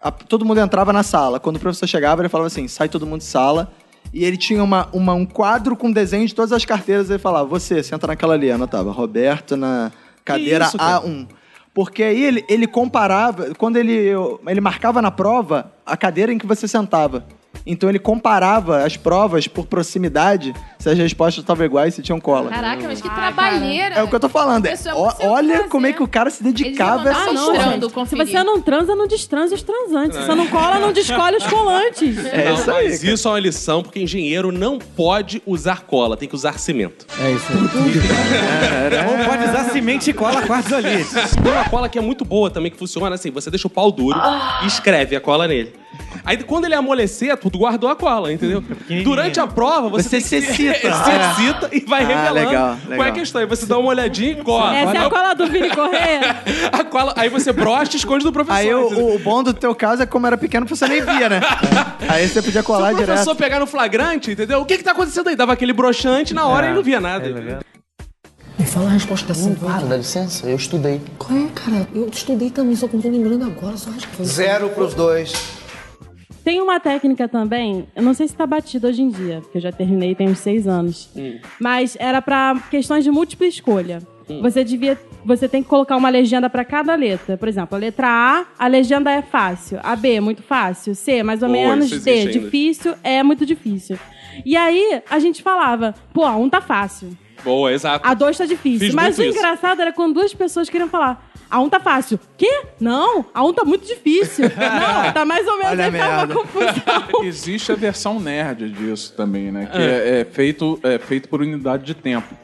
a- todo mundo entrava na sala. Quando o professor chegava, ele falava assim: sai todo mundo de sala. E ele tinha uma, uma- um quadro com desenho de todas as carteiras. Ele falava: Você, senta naquela ali. Anotava: Roberto na cadeira isso, cara? A1. Porque aí ele, ele comparava, quando ele, ele marcava na prova a cadeira em que você sentava. Então ele comparava as provas por proximidade, se as respostas estavam iguais, se tinham cola. Caraca, mas que Ah, trabalheira. É o que eu tô falando. é, Isso é olha fazer. como é que o cara se dedicava a essa não, porra. Se você não transa, não destransa os transantes. Se você não cola, não descolhe os colantes. É Não, isso aí, mas cara. isso é uma lição, porque engenheiro não pode usar cola, tem que usar cimento. É isso aí. Ou pode usar semente e cola quartzolite. Tem uma cola que é muito boa também, que funciona assim: você deixa o pau duro e escreve a cola nele. Aí quando ele amolecer, tu guardou a cola, entendeu? Durante a prova, você, Você se excita. se excita e vai Ah, revelando legal, qual é legal. a questão. Aí você dá uma olhadinha e cola. Essa é a cola do Vini Correia. A cola- aí você brocha e esconde do professor. Aí o, o bom do teu caso é que como era pequeno, você nem via, né? Aí você podia Se colar o professor direto. pegar no flagrante, entendeu? O que que tá acontecendo aí? Dava aquele broxante na hora e não via nada. Me fala a resposta da Sim, para, dá licença, eu estudei. Qual é, cara? Eu estudei também, só que não tô lembrando agora, só acho que foi. Zero pros dois. Tem uma técnica também, eu não sei se tá batido hoje em dia, porque eu já terminei tem uns seis anos. Mas era pra questões de múltipla escolha. Você devia você tem que colocar uma legenda pra cada letra. Por exemplo, a letra A, a legenda é fácil. A B, muito fácil. C, mais ou menos. D, ainda. difícil. É muito difícil. E aí, a gente falava, pô, a 1 tá fácil. Boa, exato. A 2 tá difícil. Fiz Mas o muito isso. engraçado era quando duas pessoas queriam falar. A 1 tá fácil. Quê? Não, a 1 tá muito difícil. Não, tá mais ou menos Olha aí ficava uma confusão. Existe a versão nerd disso também, né? Que é, é feito, é feito por unidade de tempo.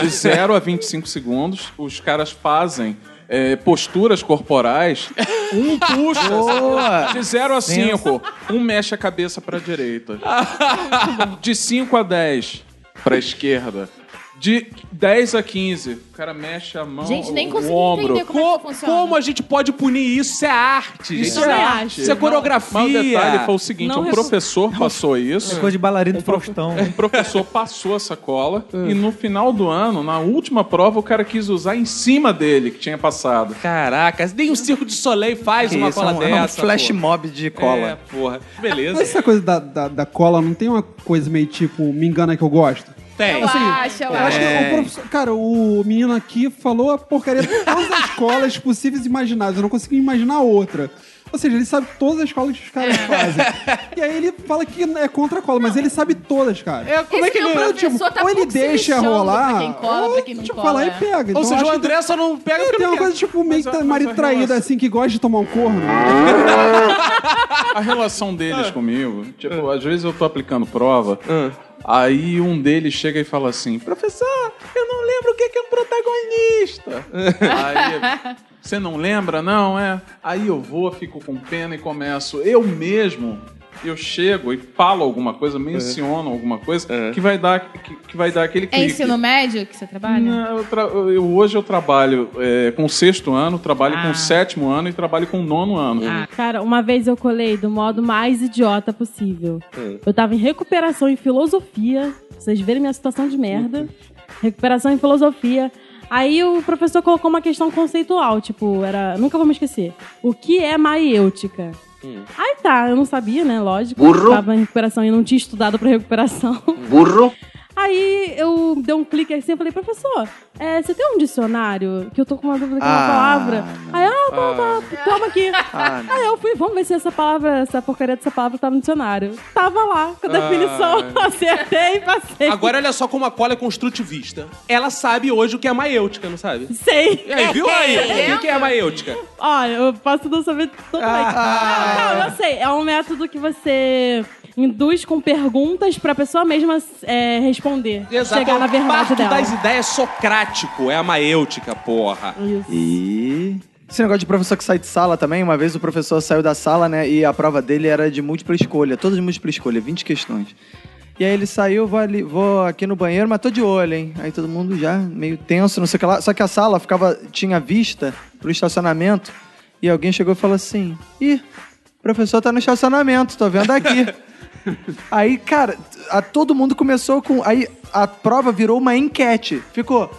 De 0 a 25 segundos, os caras fazem é, posturas corporais. Um puxa Boa. de 0 a 5. Um mexe a cabeça pra direita. De 5 a 10 pra esquerda. De 10 a 15, o cara mexe a mão, Gente, nem o consegui ombro. entender como é que funciona. Como a gente pode punir isso? Isso é arte, gente. Isso Isso é é arte. arte. Isso é coreografia. Mas o detalhe foi o seguinte: Não um professor passou isso. É coisa de bailarino do Faustão. Um professor passou essa cola e no final do ano, na última prova, o cara quis usar em cima dele, que tinha passado. Caraca, nem o Circo de Soleil faz uma Isso, cola é um, é um dessa. flash porra. mob de cola. É, porra. Mas Beleza. essa coisa da, da, da cola não tem uma coisa meio tipo, me engana que eu gosto? Tem. Eu acho, eu acho que o professor, cara, o menino aqui falou a porcaria de todas as escolas possíveis e imagináveis. Eu não consigo imaginar outra. Ou seja, ele sabe todas as colas que os caras fazem. E aí ele fala que é contra a cola, mas ele sabe todas, cara. É, como é que Esse ele... Ou, tipo, tá ou ele pouco se deixa lixando rolar, pra quem cola, ou, pra quem não tipo, cola, vai lá é. e pega. Então, Ou seja, acho o que André só não pega É, porque tem não uma quer. coisa tipo meio Mas mas marido a traído relação- assim que gosta de tomar um corno. A relação Ah. deles comigo, tipo, às vezes eu tô aplicando prova, aí um deles chega e fala assim: professor, eu não lembro o que que é um protagonista. aí, você não lembra, não, é? Aí eu vou, fico com pena e começo, eu mesmo. Eu chego e falo alguma coisa, menciono alguma coisa que vai dar que, que vai dar aquele É clique. ensino médio que você trabalha? Não, eu tra- eu- hoje eu trabalho é, com o sexto ano, trabalho com Ah. o sétimo ano e trabalho com o nono ano. Cara, uma vez eu colei do modo mais idiota possível. Eu tava em recuperação em filosofia. pra Vocês verem minha situação de merda. Recuperação em filosofia. Aí o professor colocou uma questão conceitual, tipo, era. Nunca vou me esquecer. O que é maiêutica? Aí tá, eu não sabia, né? Lógico. Burro. Tava em recuperação e não tinha estudado pra recuperação. Burro. Aí eu dei um clique assim e falei, professor, é, você tem um dicionário? Que eu tô com uma dúvida com uma Ah, palavra. Aí, ah, tá, tá, toma aqui. Ah. Aí eu fui, vamos ver se essa palavra, essa porcaria dessa palavra tá no dicionário. Tava lá, com a definição, acertei e passei. Agora olha só como a cola é construtivista. Ela sabe hoje o que é maiêutica, não sabe? Sei. E aí, viu aí? O que é maiêutica? Olha, eu posso não saber totalmente. Ah. Não, não, eu sei. É um método que você induz com perguntas pra pessoa mesma é, responder. Chegar na É o verdade dela. das ideias socrático. É a maiêutica, porra. Isso. E. Esse negócio de professor que sai de sala também, uma vez o professor saiu da sala, né? E a prova dele era de múltipla escolha, todas de múltipla escolha, 20 questões. E aí ele saiu, vou, ali, vou aqui no banheiro, mas tô de olho, hein? Aí todo mundo já meio tenso, não sei o que lá. Só que a sala ficava, tinha vista pro estacionamento. E alguém chegou e falou assim: Ih, o professor tá no estacionamento, tô vendo aqui. aí, cara, a- todo mundo começou com. Aí a prova virou uma enquete. Ficou.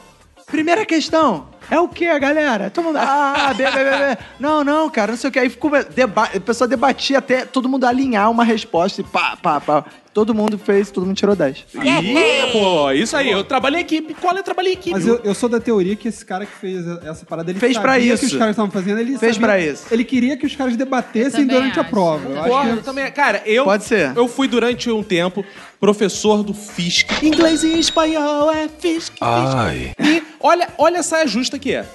Primeira questão. É o que, galera? Todo mundo. Ah, B, B, B, B. Não, não, cara, não sei o que. Aí ficou. Deba a pessoa debatia até todo mundo alinhar uma resposta e pá, pá, pá. Todo mundo fez, todo mundo tirou 10. Ih, pô, isso aí. Eu trabalhei em equipe. Cola, eu trabalhei em equipe. Mas eu, eu sou da teoria que esse cara que fez essa parada, ele Fez sabia pra que isso. os caras estavam fazendo, ele Fez sabia- pra isso. Ele queria que os caras debatessem Eu também durante a acho. prova. Eu Porra, acho eu que também. Cara, eu. Pode ser. Eu fui durante um tempo professor do FISC. Inglês e espanhol é FISC. Ai. E olha, olha a saia justa que é.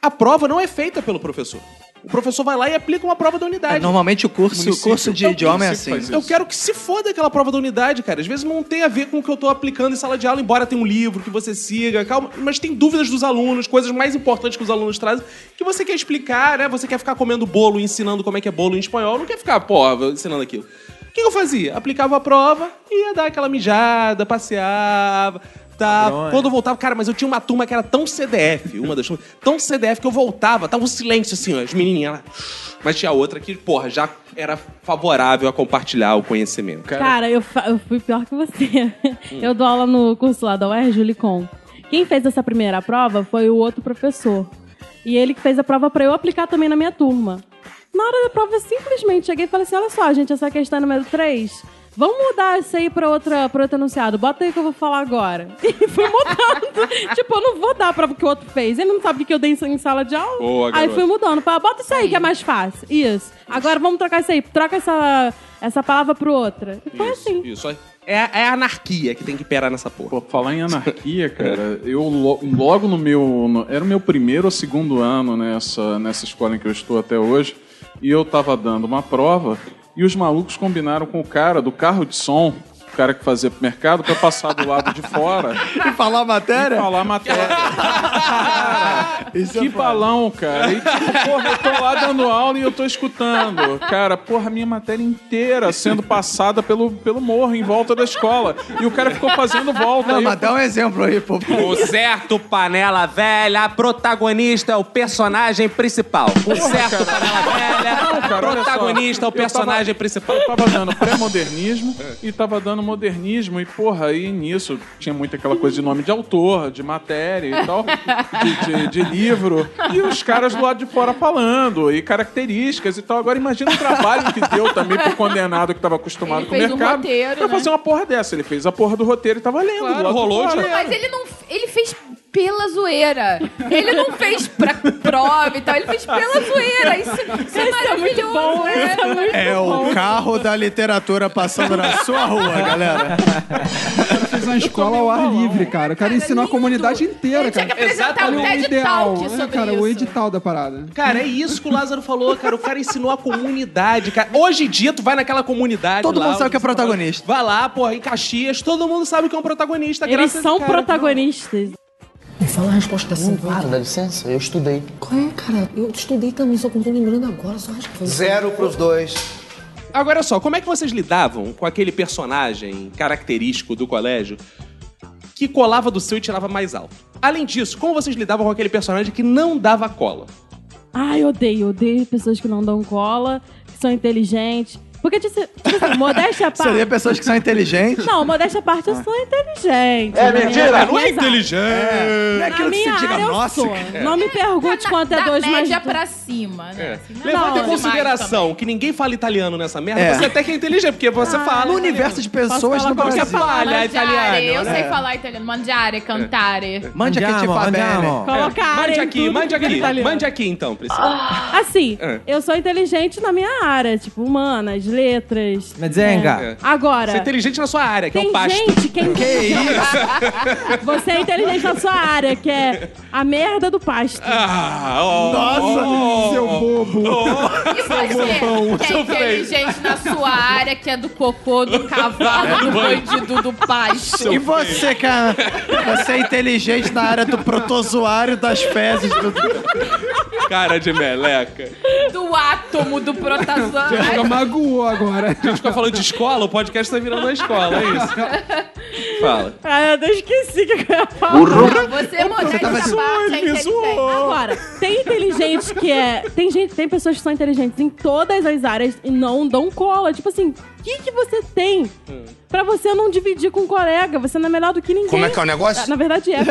A prova não é feita pelo professor. O professor vai lá e aplica uma prova da unidade. É, normalmente o curso, o curso de Então, idioma é assim. Eu isso. quero que se foda aquela prova da unidade, cara. Às vezes não tem a ver com o que eu tô aplicando em sala de aula, embora tenha um livro que você siga, calma. Mas tem dúvidas dos alunos, coisas mais importantes que os alunos trazem, que você quer explicar, né? Você quer ficar comendo bolo, ensinando como é que é bolo em espanhol, não quer ficar, pô, ensinando aquilo. O que eu fazia? Aplicava a prova, ia dar aquela mijada, passeava. Tá. Padrões. Quando eu voltava, cara, mas eu tinha uma turma que era tão CDF, uma das turmas, tão CDF que eu voltava, tava um silêncio assim, ó, as menininhas lá. Mas tinha outra que, porra, já era favorável a compartilhar o conhecimento. Cara, eu, fa- eu fui pior que você. Eu dou aula no curso lá da UERJ. Quem fez essa primeira prova foi o outro professor. E ele que fez a prova pra eu aplicar também na minha turma. Na hora da prova, eu simplesmente cheguei e falei assim: olha só, gente, essa questão é número 3. Vamos mudar isso aí pra, outra, pra outro enunciado. Bota aí que eu vou falar agora. E fui mudando. tipo, eu não vou dar pra o que o outro fez. Ele não sabe o que eu dei em sala de aula. Boa, aí fui mudando. Fala, bota isso aí que é mais fácil. Isso. Agora vamos trocar isso aí. Troca essa, essa palavra por outra. E foi assim. Isso aí. É, é a anarquia que tem que imperar nessa porra. Pô, falar em anarquia, cara, eu lo- logo no meu. no- era o meu primeiro ou segundo ano nessa, nessa escola em que eu estou até hoje, e eu tava dando uma prova, e os malucos combinaram com o cara do carro de som, cara que fazia mercado, pra passar do lado de fora E falar a e matéria? falar a matéria. Isso é Que balão, cara. E tipo, porra, eu tô lá dando aula e eu tô escutando. Cara, porra, a minha matéria inteira sendo passada pelo, pelo morro em volta da escola. E o cara ficou fazendo volta. Não, Aí eu mas dá um exemplo aí, pô. O certo panela velha, protagonista é o personagem principal. O certo panela velha, cara, olha só. protagonista é o Eu tava- personagem principal. Eu tava dando pré-modernismo e tava dando modernismo. E, porra, aí nisso tinha muito aquela coisa de nome de autor, de matéria e tal, de, de- de livro. E os caras do lado de fora falando, e características e tal. Agora imagina o trabalho que deu também pro condenado que tava acostumado Ele com o fez um mercado. roteiro, pra né? fazer uma porra dessa. Ele fez a porra do roteiro e tava lendo. Claro, rolou dinheiro. Mas ele não. Ele fez pela zoeira. Ele não fez pra prova e tal, ele fez pela zoeira. Isso, isso é maravilhoso. bom, né? é É o carro da literatura passando na sua rua, galera. O cara fez uma escola ao ar livre, cara. O cara ensinou a comunidade inteira, Ele tinha cara. que apresentar um TED ideal, Talk sobre cara, isso. o edital da parada. Cara, é isso que o Lázaro falou, cara. O cara ensinou a comunidade, cara. Hoje em dia, tu vai naquela comunidade Todo lá, mundo sabe que é protagonista. Vai lá, porra, em Caxias, todo mundo sabe que é um protagonista. Eles são esse cara. protagonistas. Me fala a resposta dessa. Para, dá licença, eu estudei. Qual é, cara? Eu estudei também, só que não tô lembrando agora, só acho que foi. Zero pros dois. Agora só, como é que vocês lidavam com aquele personagem característico do colégio que colava do seu e tirava mais alto? Além disso, como vocês lidavam com aquele personagem que não dava cola? Ai, odeio, odeio pessoas que não dão cola, que são inteligentes. Porque, tipo assim, modéstia à parte. Seria pessoas que são inteligentes. Não, modéstia à parte, eu sou inteligente. É Na minha- mentira, não é inteligente. Não é Na aquilo que minha você diga, área eu nossa. sou. Não me pergunte quanto é da dois mais média dois. pra cima, né? É. Assim, não Levando é em demais consideração que ninguém fala italiano nessa merda, É. você até que é inteligente, porque você fala. No universo de pessoas falar no qualquer Brasil. palavra? Italiano. eu né? sei falar italiano. Mangiare, cantare. Mande aqui te Andiamo, fa bene. andiamo. Coloca área Mande em aqui, tudo mande que é aqui. italiano. Mande aqui então, Priscila. Assim, É. eu sou inteligente na minha área, tipo, humanas, letras. Medzenga. É. Agora, Você é inteligente na sua área, que é o pasto. gente que é inteligente. Você é inteligente na sua área, que é a merda do pasto. Ah, ó. Nossa! Seu bobo. E você, que é inteligente na sua área, que é do cocô, do cavalo, do bandido, do pasto. E você, cara? Você é inteligente na área do protozoário das fezes. Do... Cara de meleca. Do átomo, do protozoário. magoou agora. A gente fica falando de escola, o podcast tá virando uma escola, é isso. Fala. Ah, eu até esqueci o que eu ia falar. Você é modéstia à parte, é inteligente. Agora, tem inteligente que é. Tem gente, tem pessoas que são inteligentes em todas as áreas e não dão cola. Tipo assim, o que, que você tem pra você não dividir com um colega? Você não é melhor do que ninguém. Como é que é o negócio? Na verdade é.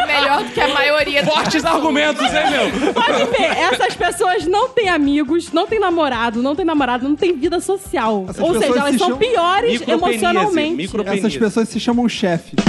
É melhor do que a maioria dos Fortes argumentos, hein, meu? Pode ver, essas pessoas não têm amigos, não têm namorado, não têm namorado, não têm vida social. Essas Ou seja, elas se são piores emocionalmente. Essas pessoas se chamam chefe.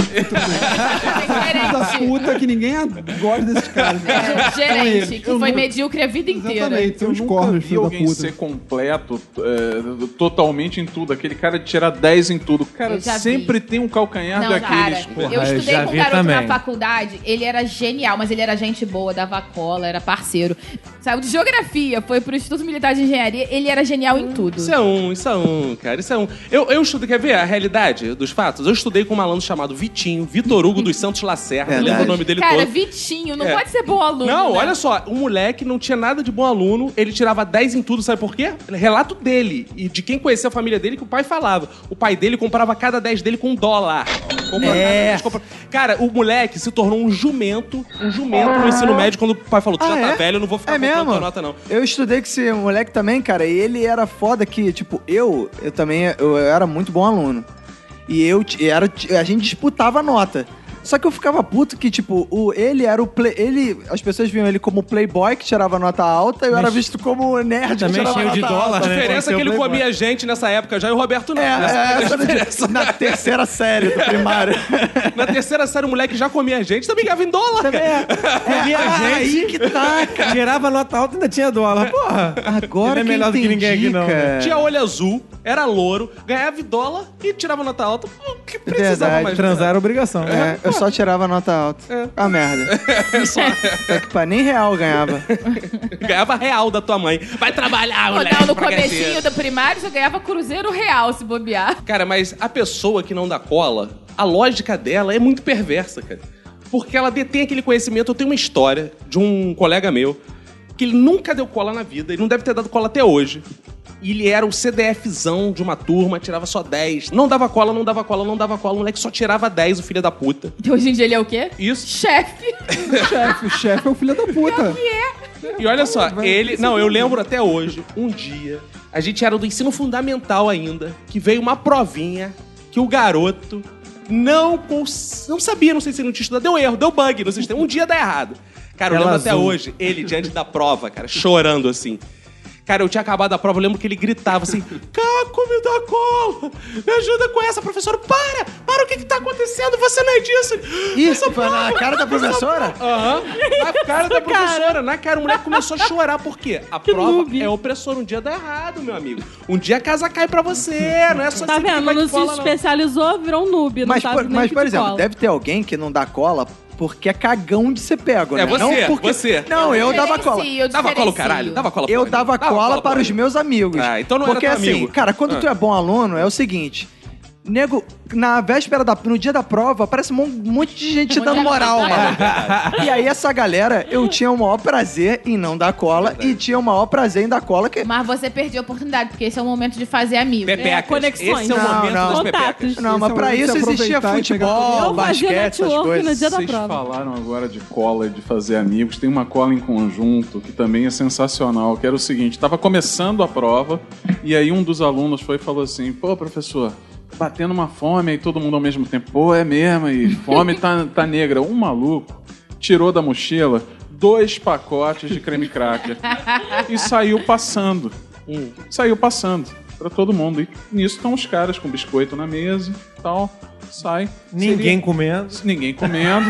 Da gerente. puta que ninguém gosta desses caras. É, gerente, que Eu foi medíocre a vida inteira. Exatamente, Eu uns nunca cornos, vi alguém puta. ser completo, é, totalmente em tudo. Aquele cara de tirar 10 em tudo. Cara, já vi. sempre tem um calcanhar Não, cara, daqueles. porra. eu estudei já com um garoto também. na faculdade, ele era genial, mas ele era gente boa, dava cola, era parceiro. Saiu de geografia, foi pro Instituto Militar de Engenharia, ele era genial em tudo. Isso é um, isso é um, cara, isso é um. Eu, eu estudei, quer ver a realidade dos fatos? Eu estudei com um malandro chamado Vitinho, Vitor Hugo dos Santos Lacerda, lembra o nome dele Cara, todo. Vitinho, não É. pode ser bom aluno. Não, né? olha só, o moleque não tinha nada de bom aluno, ele tirava 10 em tudo, sabe por quê? Relato dele e de quem conhecia a família dele que o pai falava. O pai dele comprava cada 10 dele com um dólar. Comprava É. cada 10, compra- Cara, o moleque se tornou um jumento, um jumento no ensino médio quando o pai falou: Tu Ah, já tá é? velho, eu não vou ficar É mesmo? nota, não. Eu estudei com esse moleque também, cara, e ele era foda que, tipo, eu, eu também, eu era muito bom aluno. E eu, era, a gente disputava a nota. Só que eu ficava puto que, tipo, o, ele era o play, ele As pessoas viam ele como playboy que tirava nota alta e eu era visto como nerd que Também tirava cheio de nota dólar, alta. A né? diferença é que ele Playboy. comia gente nessa época já e o Roberto não. É, Essa é, essa a diferença. na, terceira série do primário. Na terceira série, o moleque já comia gente, também ganhava em dólar, cara. É, Comia ah, gente. aí que tá, cara. Tirava nota alta e ainda tinha dólar. Porra. Agora Ele é que melhor do que ninguém aqui, não, cara. né? Tinha olho azul, era louro, ganhava em dólar e tirava nota alta. Pô, que precisava Verdade, mais. Transar era obrigação. É, eu só tirava nota alta. Ah, merda. Tá que pá, nem real eu ganhava. Ganhava real da tua mãe. Vai trabalhar, Ou moleque. não, no pra comecinho do primário você ganhava cruzeiro real se bobear. Cara, mas a pessoa que não dá cola, a lógica dela é muito perversa, cara. Porque ela detém aquele conhecimento. Eu tenho uma história de um colega meu que ele nunca deu cola na vida, ele não deve ter dado cola até hoje. E ele era o CDFzão de uma turma, tirava só 10. Não dava cola, não dava cola, não dava cola. O moleque só tirava 10, o filho da puta. E hoje em dia ele é o quê? Isso. Chefe. chefe, o chefe é o filho da puta. E olha só, ele. Não, eu lembro até hoje, um dia, a gente era do ensino fundamental ainda, que veio uma provinha que o garoto não, cons... não sabia, não sei se ele não tinha estudado, deu erro, deu bug no sistema. Um dia dá errado. Cara, eu lembro até hoje, ele diante da prova, cara, chorando assim. Cara, eu tinha acabado a prova, eu lembro que ele gritava assim: Caco, me dá cola! Me ajuda com essa, professor! Para! Para, o que que tá acontecendo? Você não é disso! Isso, foi na cara da professora? Aham. Na cara da professora, na cara. O moleque começou a chorar. Por quê? A prova noob. é opressora. Um dia dá errado, meu amigo. Um dia a casa cai pra você. Não é só Tá você que vendo? Não se cola, não. especializou, virou um noob. Não Mas, sabe por, nem mas, que por exemplo, cola. deve ter alguém que não dá cola porque é cagão de ser pego, né? É, você, não porque... você. Não, eu dava cola. Eu Dava cola o caralho? Dava cola Eu pode? dava cola para os meus amigos. Ah, então não era Porque teu assim, amigo. cara, quando Ah. tu é bom aluno, é o seguinte. Nego, na véspera da. No dia da prova, aparece um mon- monte de gente te dando moral, mano. E aí, essa galera, eu tinha o maior prazer em não dar cola e tinha o maior prazer em dar cola. Que... Mas você perdeu a oportunidade, porque esse é o momento de fazer amigo. Pepecas. É, conexões. Esse é o Não, momento não. das Contatos. pepecas. Não, mas é pra isso existia futebol, basquete, essas network no coisas. dia da Vocês prova. falaram agora de cola e de fazer amigos. Tem uma cola em conjunto que também é sensacional, que era o seguinte, tava começando a prova e aí um dos alunos foi e falou assim, pô, professor, batendo uma fome aí todo mundo ao mesmo tempo. Pô, é mesmo, e fome tá, tá negra. Um maluco tirou da mochila dois pacotes de creme cracker e saiu passando. Hum. Saiu passando pra todo mundo. E nisso estão os caras com biscoito na mesa e tal. Sai. Ninguém comendo. ninguém comendo,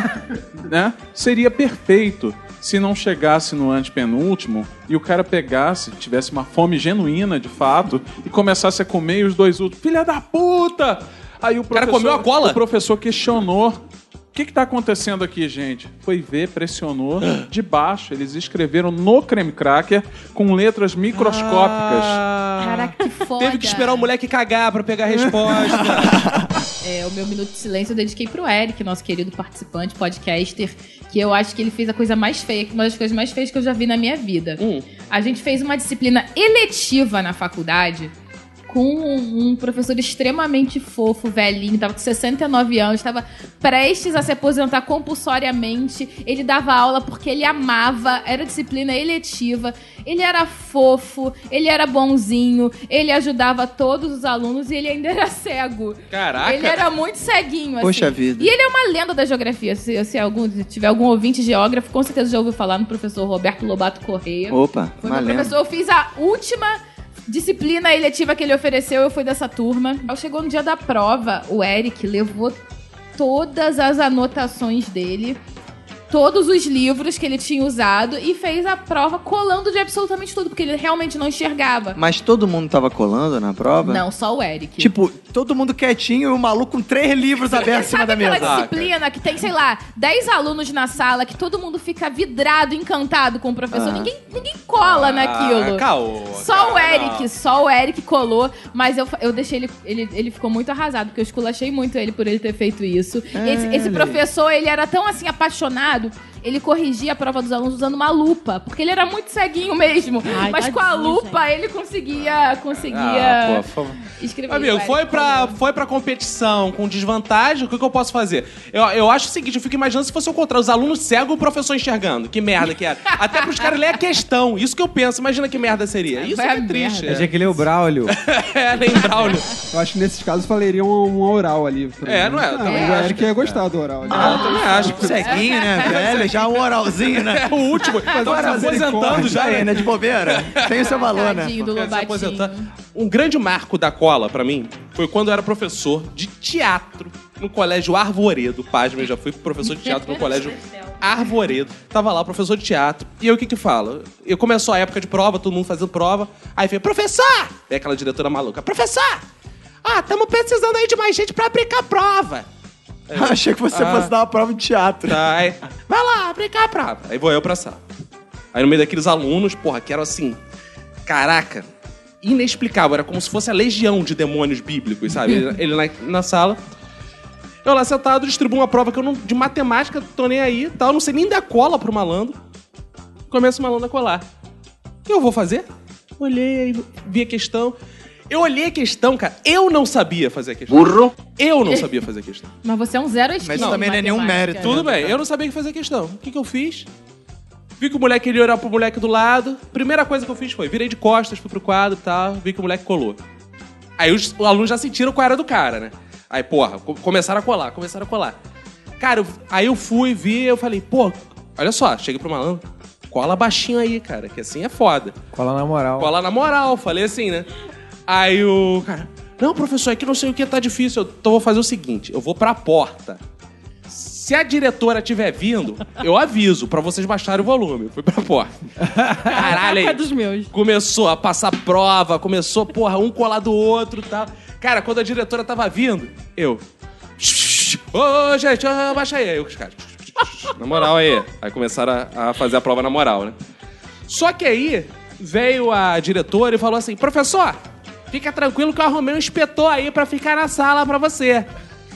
né? Seria perfeito se não chegasse no antepenúltimo e o cara pegasse, tivesse uma fome genuína de fato e começasse a comer e os dois últimos, filha da puta! Aí o cara professor, comeu a cola? O professor questionou. O que que tá acontecendo aqui, gente? Foi ver, pressionou. De baixo, eles escreveram no creme cracker com letras microscópicas. Caraca, que foda. Teve que esperar o moleque cagar pra pegar a resposta. É, o meu minuto de silêncio eu dediquei pro Eric, nosso querido participante, podcaster, que eu acho que ele fez a coisa mais feia, uma das coisas mais feias que eu já vi na minha vida. Hum. A gente fez uma disciplina eletiva na faculdade com um, professor extremamente fofo, velhinho, tava com 69 anos, estava prestes a se aposentar compulsoriamente. Ele dava aula porque ele amava, era disciplina eletiva. Ele era fofo, ele era bonzinho, ele ajudava todos os alunos e ele ainda era cego. Caraca. Ele era muito ceguinho, assim. Poxa vida. E ele é uma lenda da geografia. Se, se algum, se tiver algum ouvinte geógrafo, com certeza já ouviu falar no professor Roberto Lobato Correia. Opa, Foi meu valendo. professor, eu fiz a última disciplina eletiva que ele ofereceu, eu fui dessa turma. Ao chegou no dia da prova, o Eric levou todas as anotações dele, todos os livros que ele tinha usado e fez a prova colando de absolutamente tudo, porque ele realmente não enxergava. Mas todo mundo tava colando na prova? Não, só o Eric. Tipo, todo mundo quietinho e o maluco com três livros abertos em cima da Sabe aquela mesa. disciplina que tem, sei lá, 10 alunos na sala, que todo mundo fica vidrado, encantado com o professor? Ah. Ninguém, ninguém cola naquilo. Ah, caô, Só o cara, Eric, não. só o Eric colou, mas eu, eu deixei ele, ele. Ele ficou muito arrasado, porque eu esculachei muito ele por ele ter feito isso. É, esse, esse professor, ele era tão assim, apaixonado. Obrigado ele corrigia a prova dos alunos usando uma lupa, porque ele era muito ceguinho mesmo. Ai, Mas com a lupa ele conseguia, conseguia Ah, pô, escrever. Amigo, Vai, foi favor. foi pra competição com desvantagem, o que, que eu posso fazer? Eu, eu acho o seguinte, eu fico imaginando se fosse o contrário, os alunos cegos e o professor enxergando. Que merda que era. Até pros caras lerem a questão. Isso que eu penso. Imagina que merda seria. Isso a é triste. Eu tinha que ler o Braulio. É, lembrar o... Eu acho que nesses casos valeria um, um oral ali. É, não é? Ah, mas o acho Eric ia gostar do oral ali. Ah, eu também acho. Ceguinho, né, velho? Já um oralzinho, né? É o último. Tô se Oralzinho aposentando já, aí, né? De bobeira. Tem o seu valor, né? Do se. Um grande marco da cola pra mim foi quando eu era professor de teatro no colégio Arvoredo. Pasme, eu já fui professor de teatro no colégio Arvoredo. Tava lá, o professor de teatro. E eu o que que falo? Eu começou a época de prova, todo mundo fazendo prova. Aí veio, professor! Vem aquela diretora maluca, professor! Ah, estamos precisando aí de mais gente pra aplicar a prova. Achei que você Ah. fosse dar uma prova de teatro. Tá, aí, vai lá, aplicar a prova. Aí vou eu pra sala. Aí no meio daqueles alunos, porra, que eram assim, caraca, inexplicável. Era como se fosse a legião de demônios bíblicos, sabe? Ele, ele na, na sala. Eu lá sentado, distribuo uma prova que eu não. de matemática, tô nem aí tal. Não sei nem dar cola pro malandro. Começa o malandro a colar. O que eu vou fazer? Olhei, vi a questão. Eu olhei a questão, cara. Eu não sabia fazer a questão. Burro. Eu não sabia fazer a questão. Mas você é um zero à esquerda. Mas isso também não é nenhum mérito. Tudo bem, eu não sabia o que fazer a questão. O que, que eu fiz? Vi que o moleque queria olhar pro moleque do lado. Primeira coisa que eu fiz foi, virei de costas, fui pro quadro e tal, vi que o moleque colou. Aí os, os alunos já sentiram qual era do cara, né? Aí, porra, co- começaram a colar, começaram a colar. Cara, eu- aí eu fui, vi, eu falei, pô, olha só, cheguei pro malandro, cola baixinho aí, cara, que assim é foda. Cola na moral. Cola na moral, falei assim, né? Aí o cara, não, professor, é que não sei o que tá difícil. Então vou fazer o seguinte: eu vou pra porta. Se a diretora tiver vindo, eu aviso pra vocês baixarem o volume. Fui pra porta. Caralho, É dos meus. Começou a passar prova, começou, porra, um colar do outro e tal. Cara, quando a diretora tava vindo, eu. Ô, gente, ô, baixa aí. Aí os caras. Na moral aí. Aí começaram a, a fazer a prova na moral, né? Só que aí veio a diretora e falou assim: professor, fica tranquilo que eu arrumei um inspetor aí pra ficar na sala pra você.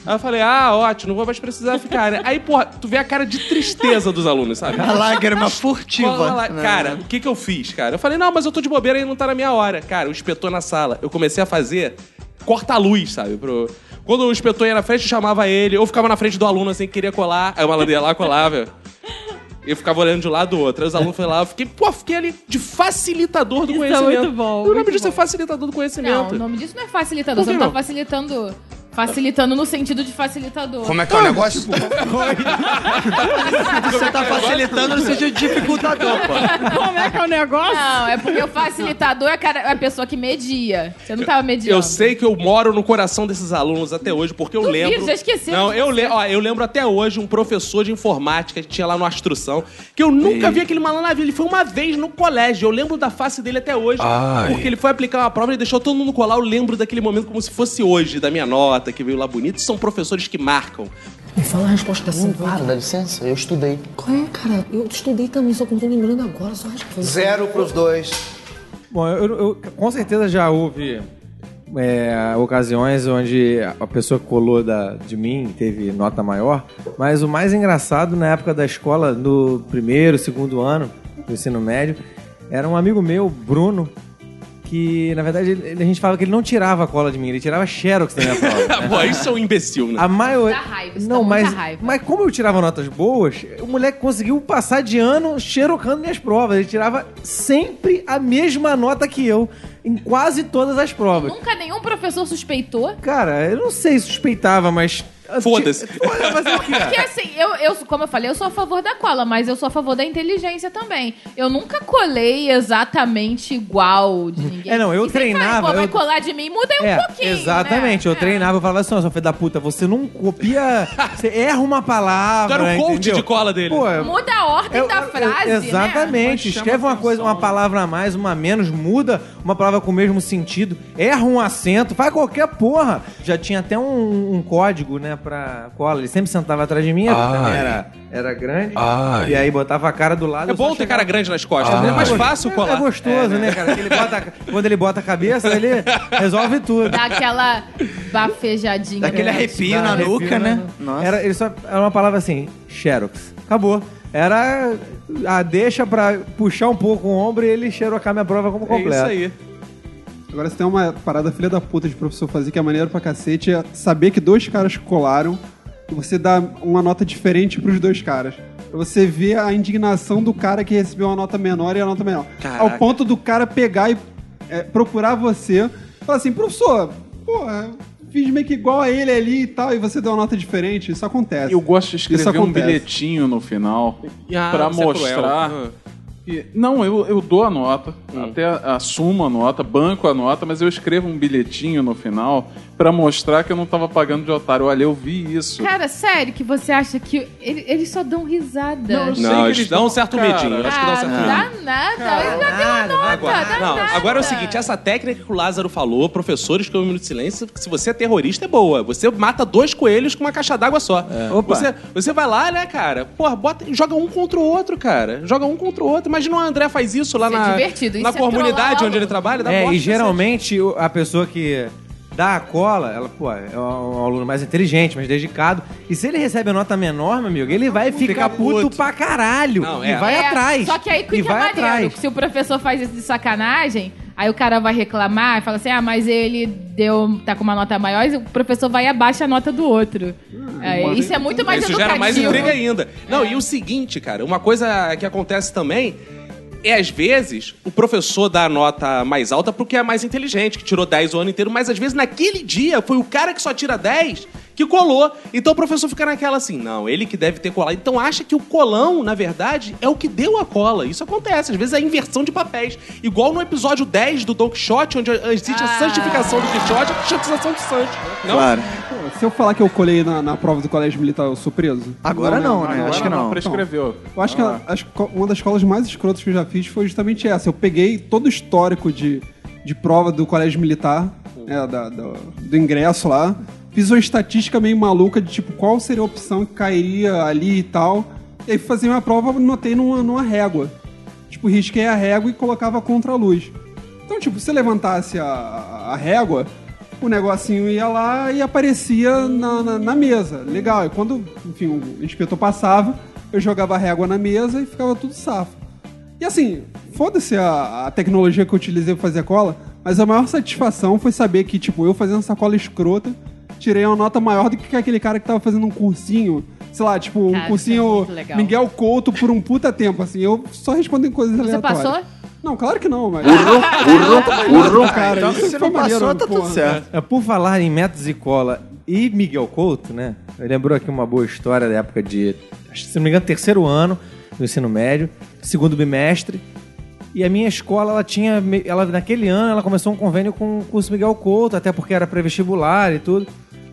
Aí eu falei, ah, ótimo, não vou mais precisar ficar, né? Aí, porra, tu vê a cara de tristeza dos alunos, sabe? A lágrima furtiva. Lá. né? Cara, o que que eu fiz, cara? Eu falei, não, mas eu tô de bobeira e não tá na minha hora. Cara, o inspetor na sala, eu comecei a fazer corta-luz, sabe? Pro... Quando o inspetor ia na frente, eu chamava ele, ou ficava na frente do aluno assim, que queria colar. Aí o malandro ia lá, colava. Eu ficava olhando de um lado do outro. Aí os alunos foram lá, eu fiquei, pô, fiquei ali de facilitador do Isso é conhecimento. muito bom, O nome muito disso é bom. facilitador do Não, conhecimento. o nome disso não é facilitador. Por Você não tá não? facilitando. Facilitando no sentido de facilitador. Como é que é o negócio? Você tá facilitando no sentido de dificultador, pô. Como é que é o negócio? Não, é porque o facilitador é a cara- é a pessoa que media. Você não tava mediando. Eu sei que eu moro no coração desses alunos até hoje, porque eu Duvido, lembro. já esqueci Não, de eu, le... Ó, eu lembro até hoje um professor de informática que tinha lá no Instrução, que eu nunca vi aquele malandro na vida. Ele foi uma vez no colégio. Eu lembro da face dele até hoje. Ai. Porque ele foi aplicar uma prova e deixou todo mundo colar. Eu lembro daquele momento como se fosse hoje, da minha nota, que veio lá bonito. São professores que marcam. Me fala a resposta assim. Para, dá licença, eu estudei. Qual é, cara? Eu estudei também, só que não tô lembrando agora, só acho que foi. Zero pros dois. Bom, eu, eu- com certeza já houve é, ocasiões onde a pessoa que colou da, de mim teve nota maior, mas o mais engraçado na época da escola, no primeiro, segundo ano do ensino médio, era um amigo meu, Bruno, que na verdade ele- a gente falava que ele não tirava a cola de mim, ele tirava xerox da minha prova. né? Pô, isso é um imbecil, né? A maioria. Dá raiva, isso Não, dá mas, muita raiva. mas como eu tirava notas boas, o moleque conseguiu passar de ano xerocando minhas provas. Ele tirava sempre a mesma nota que eu em quase todas as provas. Nunca nenhum professor suspeitou. Cara, eu não sei se suspeitava, mas. Foda-se. Foda, fazer o quê? Porque assim, eu, eu, como eu falei, eu sou a favor da cola, mas eu sou a favor da inteligência também. Eu nunca colei exatamente igual de ninguém. É, não, eu E você treinava, vai eu- colar de mim, muda aí um É, pouquinho. exatamente. né? Eu treinava, eu falava assim, ó, seu filho da puta, você não copia. Você erra uma palavra. Tu era o coach entendeu? de cola dele. Pô, É. Muda a ordem Eu- da eu- frase, Exatamente. né? Escreve uma coisa, uma palavra a mais, uma a menos, muda uma palavra com o mesmo sentido, erra um acento, faz qualquer porra. Já tinha até um, um código, né, pra cola. Ele sempre sentava atrás de mim, eu Ai. também era, era grande. Ai. E aí botava a cara do lado. É bom ter chegava- cara grande nas costas, né? É mais fácil É, colar. é gostoso, né, cara? Ele bota- quando ele bota a cabeça, ele resolve tudo. Dá aquela bafejadinha. Daquele né? arrepio Dá na arrepio, nuca, né? Era, ele só, era uma palavra assim, xerox. Acabou. Era a deixa pra puxar um pouco o ombro e ele xerocar minha prova como É completa. isso aí. Agora, se tem uma parada filha da puta de professor fazer que é maneiro pra cacete, é saber que dois caras colaram e você dá uma nota diferente pros dois caras. Pra você ver a indignação do cara que recebeu uma nota menor e a nota menor. Caraca. Ao ponto do cara pegar e é, procurar você falar assim, professor, porra, fiz meio que igual a ele ali e tal, e você deu uma nota diferente. Isso acontece. Eu gosto de escrever um bilhetinho no final Ah, pra você é que- não, eu, eu dou a nota, Hum. até assumo a nota, banco a nota, mas eu escrevo um bilhetinho no final pra mostrar que eu não tava pagando de otário. Olha, eu vi isso. Cara, sério que você acha que ele- eles só dão risada? Não, eu sei Não, que eles dão um certo cara. medinho. Eu acho que dá um Ah, certo não medinho. dá nada. Ele já deu nota, Agora, dá não, nada. agora é o seguinte, essa técnica que o Lázaro falou, professores que é um minuto de silêncio, se você é terrorista, é boa. Você mata dois coelhos com uma caixa d'água só. Opa. Você, você vai lá, né, cara? Porra, bota, joga um contra o outro, cara. Joga um contra o outro. Imagina o André faz isso lá Isso é na, divertido, na isso é comunidade trollar onde ele trabalha. Dá É, e geralmente a pessoa que dá a cola, ela, pô, é um aluno mais inteligente, mais dedicado. E se ele recebe a nota menor, meu amigo, ele vai ficar Fica puto, puto. pra caralho. Não, e é. vai É, atrás. Só que aí o que e que é vai maneiro? atrás. Se o professor faz isso de sacanagem, aí o cara vai reclamar e fala assim: ah, mas ele deu. tá com uma nota maior, e o professor vai e abaixa a nota do outro. É, isso é muito mais Isso educativo. gera mais intriga ainda. Não, e o seguinte, cara, uma coisa que acontece também é, às vezes, o professor dá a nota mais alta porque é mais inteligente, que tirou 10 o ano inteiro, mas às vezes naquele dia foi o cara que só tira 10 que colou. Então o professor fica naquela assim, não, ele que deve ter colado. Então acha que o colão, na verdade, é o que deu a cola. Isso acontece, às vezes é a inversão de papéis. Igual no episódio 10 do Don Quixote, onde existe a Ah. santificação do Quixote e a quixotização de Santos. Não? Claro. Pô, Se eu falar que eu colei na, na prova do colégio militar, eu sou preso? Agora não, né? Agora Acho que não. Prescreveu. Eu acho que Ah. a- a esco- uma das escolas mais escrotas que eu já fiz foi justamente essa. Eu peguei todo o histórico de, de prova do colégio militar, né, da- do, do ingresso lá. Fiz uma estatística meio maluca de tipo qual seria a opção que cairia ali e tal. E aí fazer minha prova, notei numa, numa régua. Tipo, risquei a régua e colocava contra a luz. Então, tipo, se levantasse a, a- régua, o negocinho ia lá e aparecia na, na, na mesa. Legal. E quando, enfim, o inspetor passava, eu jogava a régua na mesa e ficava tudo safo. E assim, foda-se a, a tecnologia que eu utilizei pra fazer a cola, mas a maior satisfação foi saber que, tipo, eu fazendo essa cola escrota, tirei uma nota maior do que aquele cara que tava fazendo um cursinho, sei lá, tipo, um Cara, é cursinho legal. Miguel Couto por um puta tempo, assim. Eu só respondo em coisas Você aleatórias. passou? Não, claro que não, mas. Urro, cara. Então, se não passou, maneiro, tá tudo porra. certo. É, por falar em métodos e cola e Miguel Couto, né? Eu lembrou aqui uma boa história da época de, acho que, se não me engano, terceiro ano do ensino médio, segundo bimestre. E a minha escola, ela tinha, ela naquele ano, ela começou um convênio com o curso Miguel Couto, até porque era pré-vestibular e tudo.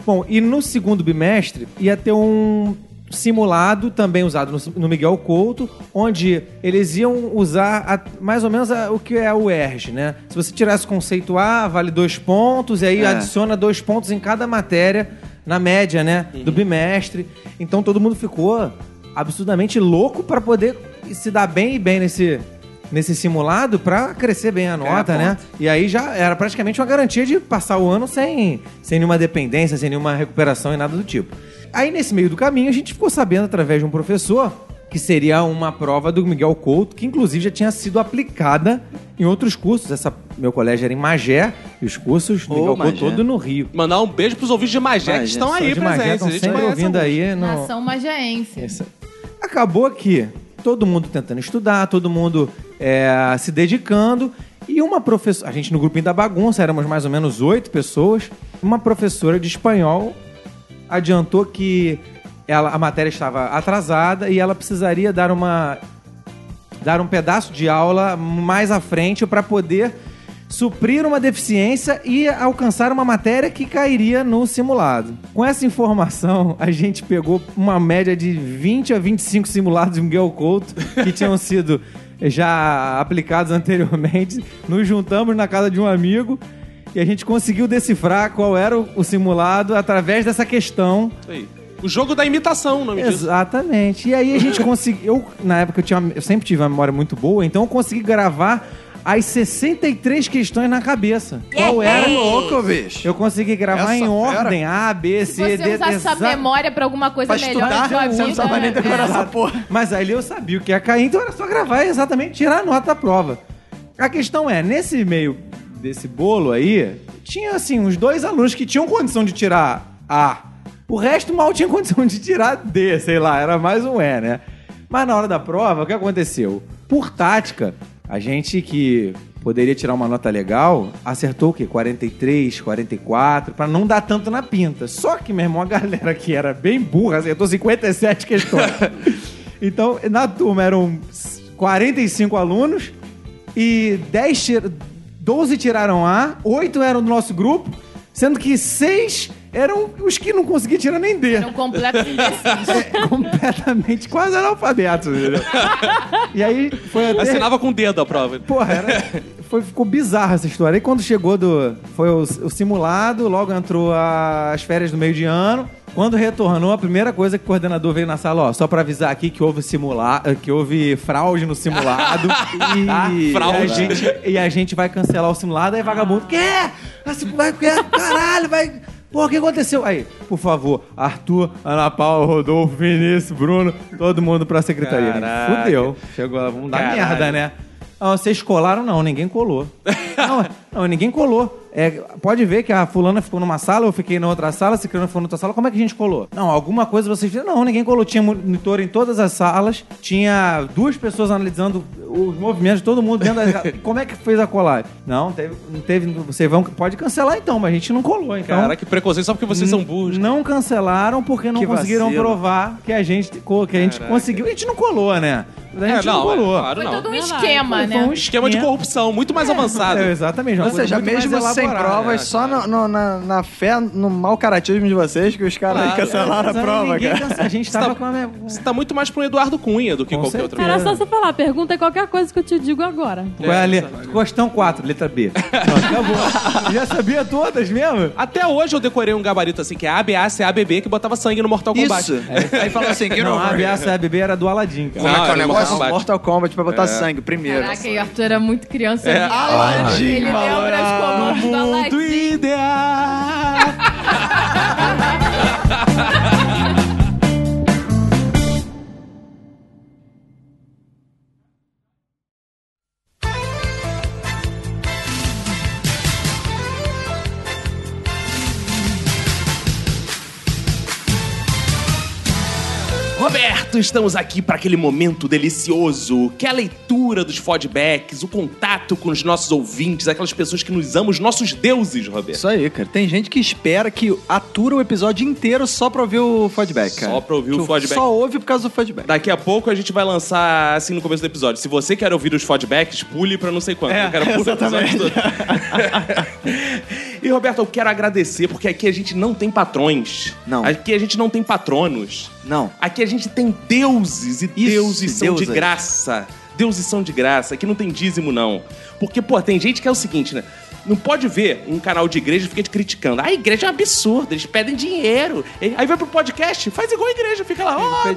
Bom, e no segundo bimestre ia ter um simulado também usado no, no Miguel Couto, onde eles iam usar a- mais ou menos a- o que é o ERG, né? Se você tirasse conceito A, vale dois pontos, e aí É. adiciona dois pontos em cada matéria, na média, né? Do bimestre. Então todo mundo ficou absurdamente louco para poder se dar bem e bem nesse, nesse simulado para crescer bem a nota, né? E aí já era praticamente uma garantia de passar o ano sem, sem nenhuma dependência, sem nenhuma recuperação e nada do tipo. Aí nesse meio do caminho a gente ficou sabendo através de um professor que seria uma prova do Miguel Couto, que inclusive já tinha sido aplicada em outros cursos. Essa, meu colégio era em Magé e os cursos do Ô, Miguel Couto Magé. todo no Rio. Mandar um beijo pros ouvintes de Magé que Magé, estão Só aí de Magé, presentes. estão A gente sempre ouvindo alguns. aí no, Nação magiense. isso. Acabou que todo mundo tentando estudar, todo mundo é, se dedicando. E uma professora, a gente no grupinho da bagunça, éramos mais ou menos oito pessoas. Uma professora de espanhol adiantou que ela, a matéria estava atrasada e ela precisaria dar uma dar um pedaço de aula mais à frente para poder suprir uma deficiência e alcançar uma matéria que cairia no simulado. Com essa informação, a gente pegou uma média de 20 a 25 simulados de Miguel Couto que tinham sido já aplicados anteriormente. Nos juntamos na casa de um amigo e a gente conseguiu decifrar qual era o simulado através dessa questão aí. O jogo da imitação, o nome disso. Exatamente. E aí a gente conseguiu. Eu, na época, eu, tinha, eu sempre tive uma memória muito boa, então eu consegui gravar as 63 questões na cabeça. Qual era? louco, bicho. Eu consegui gravar Essa em fera. ordem A, B, Se C, você D, usasse sua exa- memória pra alguma coisa Pra melhor estudar, na sua você vida... não precisava nem decorar é. essa porra. Mas aí eu sabia o que ia cair, então era só gravar e exatamente tirar a nota da prova. A questão é, nesse meio desse bolo aí, tinha assim, uns dois alunos que tinham condição de tirar A. O resto mal tinha condição de tirar D, sei lá, era mais um E, né? Mas na hora da prova, o que aconteceu? Por tática, a gente que poderia tirar uma nota legal, acertou o quê? 43, 44, pra não dar tanto na pinta. Só que, meu irmão, a galera que era bem burra acertou 57 questões. então, na turma eram 45 alunos e 10 tir- 12 tiraram A, 8 eram do nosso grupo, sendo que 6 eram os que não conseguiam tirar nem D. Eram completos imbecis. Completamente, quase analfabetos. entendeu? e aí foi até... Assinava com o dedo a prova. Porra, era, foi, ficou bizarra essa história. Aí quando chegou do. Foi o, o simulado, logo entrou a- as férias do meio de ano. Quando retornou, a primeira coisa que o coordenador veio na sala, ó, só pra avisar aqui que houve simulado, que houve fraude no simulado. e, Fraude. E a, gente, e a gente vai cancelar o simulado. Aí vagabundo, quê? Vai, quê? Caralho, vai. Pô, o que aconteceu? Aí, por favor, Arthur, Ana Paula, Rodolfo, Vinícius, Bruno, todo mundo pra secretaria. Caraca. Fudeu. Chegou lá, vamos dar Caralho. merda, né? Ah, vocês colaram? Não, ninguém colou. não, não, ninguém colou. É, pode ver que a fulana ficou numa sala, eu fiquei na outra sala, a ciclana ficou na outra sala. Como é que a gente colou? Não, alguma coisa vocês fizeram. Não, ninguém colou. Tinha monitor em todas as salas, tinha duas pessoas analisando os movimentos de todo mundo dentro da... Como é que fez a colagem? Não, teve, não teve. Vocês vão. Pode cancelar então, mas a gente não colou. Então, Cara, que preconceito, só porque vocês são burros. não cancelaram porque não Que conseguiram vacilo. provar que a gente, que a gente conseguiu. A gente não colou, né? A gente É, não, não, é, colou. claro, Foi não. todo um esquema, Foi né? um Esquema de corrupção, muito mais avançado. É, exatamente. Ou seja, mesmo sem provas, É, só no- no- na, na fé, no mau caratismo de vocês, que os caras Claro. cancelaram a Mas prova, cara. cansa- A gente tava Tá- com a... minha- Você tá muito mais pro Eduardo Cunha do que Com qualquer outra Era pessoa. só você falar, pergunta qualquer coisa que eu te digo agora. Qual é a letra? Questão 4, letra B. Já sabia todas mesmo? Até hoje eu decorei um gabarito assim, que é ABB, que botava sangue no Mortal Kombat. Isso. Aí falou assim, Não, a over ameaça here. ABB era do Aladdin, cara. Não, Como é que é o era negócio? Mortal Kombat. Mortal Kombat pra botar sangue primeiro. Caraca, e o Arthur era muito criança. É. Aladdin, Ele lembra os comandos do Aladdin. ideal. Roberto, estamos aqui para aquele momento delicioso, que é a leitura dos feedbacks, o contato com os nossos ouvintes, aquelas pessoas que nos amam, os nossos deuses, Roberto. Isso aí, cara. Tem gente que espera que atura o episódio inteiro só pra ouvir o feedback, cara. Só pra ouvir o feedback. Só ouve por causa do feedback. Daqui a pouco a gente vai lançar assim no começo do episódio. Se você quer ouvir os feedbacks, pule pra não sei quanto. É, eu quero pular o episódio exatamente. todo. e Roberto, eu quero agradecer porque aqui a gente não tem patrões. Não. Aqui a gente não tem patronos. Não. Aqui a gente tem deuses e deuses são de deusas. graça. Deuses são de graça. Aqui não tem dízimo, não. Porque, pô, tem gente que é o seguinte, né? Não pode ver um canal de igreja e fica te criticando. A igreja é um absurdo, eles pedem dinheiro. Aí vai pro podcast, faz igual a igreja, fica lá, ó, oh,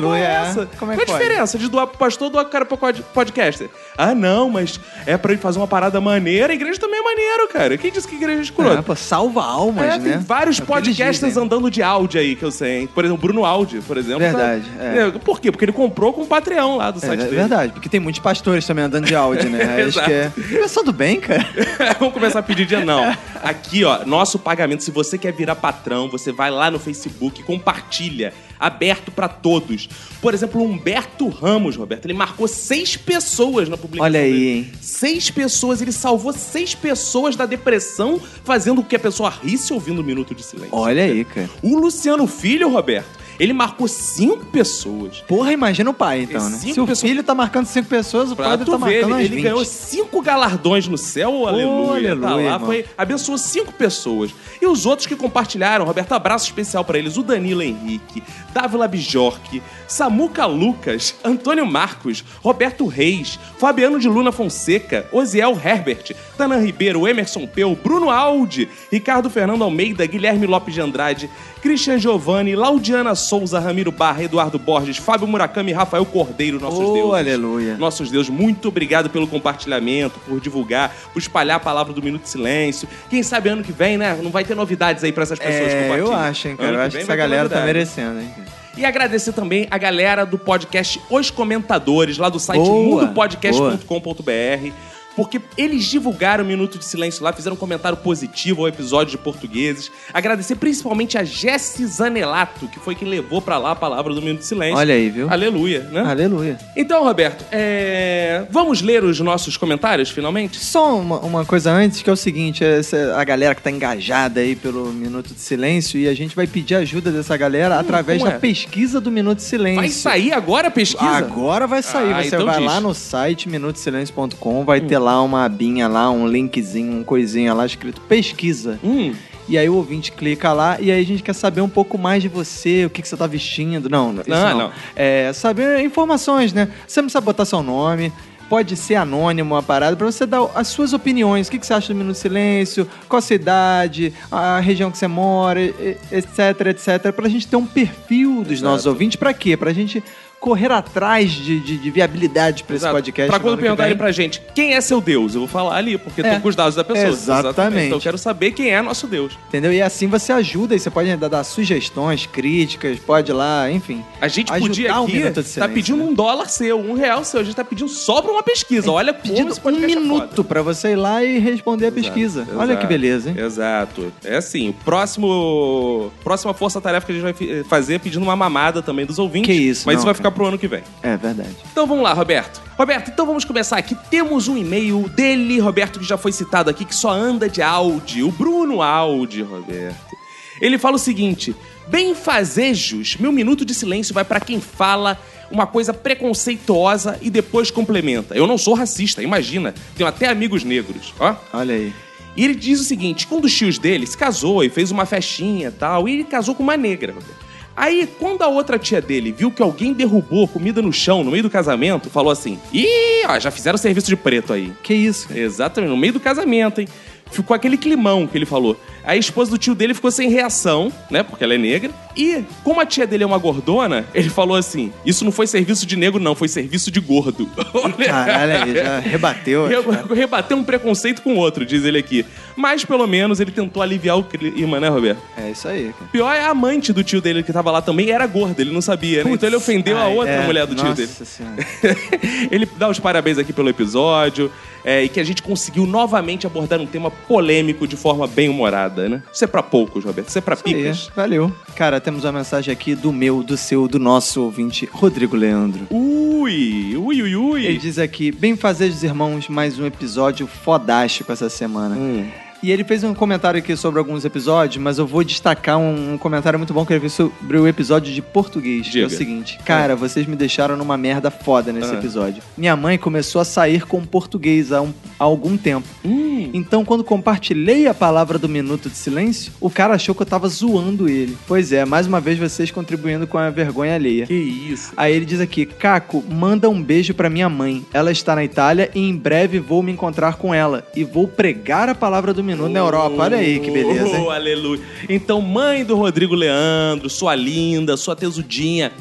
doa, é é. essa? Como é Qual a pode? diferença de doar pro pastor doar pro cara pro pod- podcaster? Ah, não, mas é pra ele fazer uma parada maneira. A igreja também é maneiro, cara. Quem disse que a igreja é escrota? É, pô, salva almas, É, né? tem vários É podcasters dizem. andando de áudio aí que eu sei. hein? Por exemplo, Bruno Áudio, por exemplo. Verdade, tá- é. Por quê? Porque ele comprou com o Patreon lá do É, site é dele. verdade, porque tem muitos pastores também andando de áudio, né? Acho Exato. que é. Pensando bem, cara. Vamos começar a pedir dia não. Aqui, ó, nosso pagamento. Se você quer virar patrão, você vai lá no Facebook, compartilha. Aberto pra todos. Por exemplo, Humberto Ramos, Roberto, ele marcou seis pessoas na publicação. Olha aí, dele. hein? Seis pessoas, ele salvou seis pessoas da depressão, fazendo com que a pessoa risse ouvindo um minuto de silêncio. Olha aí, cara. O Luciano Filho, Roberto, ele marcou cinco pessoas. Porra, imagina o pai, então, né? Cinco Se o pessoas- filho tá marcando cinco pessoas, o Pra pai tá ver, marcando ele, ele 20. ganhou cinco galardões no céu, aleluia. tá aleluia, lá, irmão. foi, abençoou cinco pessoas. E os outros que compartilharam, Roberto, abraço especial pra eles: o Danilo Henrique, Dávila Bijorque, Samuca Lucas, Antônio Marcos, Roberto Reis, Fabiano de Luna Fonseca, Osiel Herbert, Tanan Ribeiro, Emerson Peu, Bruno Aldi, Ricardo Fernando Almeida, Guilherme Lopes de Andrade, Christian Giovanni, Laudiana Souza, Ramiro Barra, Eduardo Borges, Fábio Murakami e Rafael Cordeiro, nossos Oh, deuses. aleluia. Nossos deuses, muito obrigado pelo compartilhamento, por divulgar, por espalhar a palavra do Minuto de Silêncio. Quem sabe ano que vem, né? Não vai ter novidades aí pra essas pessoas que É, eu acho, hein, cara. Ano Eu que acho que essa galera tá merecendo, hein. cara. E agradecer também a galera do podcast Os Comentadores, lá do site Boa, mundopodcast.com.br. Porque eles divulgaram o Minuto de Silêncio lá, fizeram um comentário positivo ao episódio de portugueses. Agradecer principalmente a Jessi Zanelato, que foi quem levou pra lá a palavra do Minuto de Silêncio. Olha aí, viu? Aleluia, né? Aleluia. Então, Roberto, é, vamos ler os nossos comentários, finalmente? Só uma, uma coisa antes, que é o seguinte, essa- a galera que tá engajada aí pelo Minuto de Silêncio, e a gente vai pedir ajuda dessa galera através como da é? pesquisa do Minuto de Silêncio. Vai sair agora a pesquisa? Agora vai sair. Ah, Você então vai diz. Hum. lá no site minutosilencio.com, vai ter lá uma abinha lá, um linkzinho, um coisinha lá escrito pesquisa. Hum. E aí o ouvinte clica lá e aí a gente quer saber um pouco mais de você, o que, que você tá vestindo. Não, Ah, não. não. É, saber informações, né? Você não precisa botar seu nome. Pode ser anônimo uma parada pra você dar as suas opiniões. O que, que você acha do Minuto Silêncio? Qual a sua idade? A região que você mora, etc, etc. Pra gente ter um perfil dos nossos ouvintes. Pra quê? Pra gente correr atrás de, de, de viabilidade pra esse podcast. No quando perguntarem pra gente quem é seu Deus, eu vou falar ali, porque É. tô com os dados da pessoa. Exatamente. Então eu quero saber quem é nosso Deus. Entendeu? E assim você ajuda e você pode dar sugestões, críticas, pode ir lá, enfim. A gente podia um aqui minuto de tá pedindo né? um dólar seu, um real seu. A gente tá pedindo só pra uma pesquisa. Olha como Pedindo um é minuto pra você ir lá e responder a pesquisa. Exato, Olha que beleza, hein? Exato. É assim, o próximo. Próxima força-tarefa que a gente vai fazer é pedindo uma mamada também dos ouvintes. Que isso, Mas não, isso vai cara. Ficar pro ano que vem. É verdade. Então vamos lá, Roberto. Roberto, então vamos começar aqui. Temos um e-mail dele, Roberto, que já foi citado aqui, que só anda de áudio. O Bruno Audi, Roberto. Ele fala o seguinte: Bem-fazejos, meu minuto de silêncio vai pra quem fala uma coisa preconceituosa e depois complementa. Eu não sou racista, imagina. Tenho até amigos negros, ó. Olha aí. E ele diz o seguinte: que um dos tios dele se casou e fez uma festinha e tal, e ele casou com uma negra. Roberto. Aí, quando a outra tia dele viu que alguém derrubou comida no chão no meio do casamento, falou assim: Ih, ó, já fizeram serviço de preto aí. Que isso? cara? Exatamente, no meio do casamento, hein? Ficou aquele climão que ele falou. A esposa do tio dele ficou sem reação, né? Porque ela é negra. E, como a tia dele é uma gordona, ele falou assim: Isso não foi serviço de negro, não, foi serviço de gordo. Caralho, aí, já rebateu. Re- Rebateu um preconceito com o outro, diz ele aqui. Mas pelo menos ele tentou aliviar o clima, né, Roberto? É isso aí, cara. Pior é a amante do tio dele que tava lá também, era gorda, ele não sabia, né? Então ele ofendeu a Ai, outra é, mulher do tio nossa dele. Senhora. ele dá os parabéns aqui pelo episódio é, e que a gente conseguiu novamente abordar um tema polêmico de forma bem humorada, né? Isso é pra poucos, Roberto. Isso é pra Isso aí, picas. valeu. Cara, temos uma mensagem aqui do meu, do seu, do nosso ouvinte, Rodrigo Leandro. Ui, ui, ui, ui. Ele diz aqui, bem fazer irmãos, mais um episódio fodástico essa semana. Hum. E ele fez um comentário aqui sobre alguns episódios, mas eu vou destacar um, um comentário muito bom que ele fez sobre o episódio de português. Que é o Diga. seguinte: Cara, vocês me deixaram numa merda foda nesse Ah. episódio. Minha mãe começou a sair com português há, um- há algum tempo. Hum. Então, quando compartilhei a palavra do minuto de silêncio, o cara achou que eu tava zoando ele. Pois é, mais uma vez vocês contribuindo com a vergonha alheia. Que isso. Aí ele diz aqui: Caco, manda um beijo pra minha mãe. Ela está na Itália e em breve vou me encontrar com ela. E vou pregar a palavra do minuto na Europa. Olha aí que beleza, hein? Oh, aleluia. Então, mãe do Rodrigo Leandro, sua linda, sua tesudinha.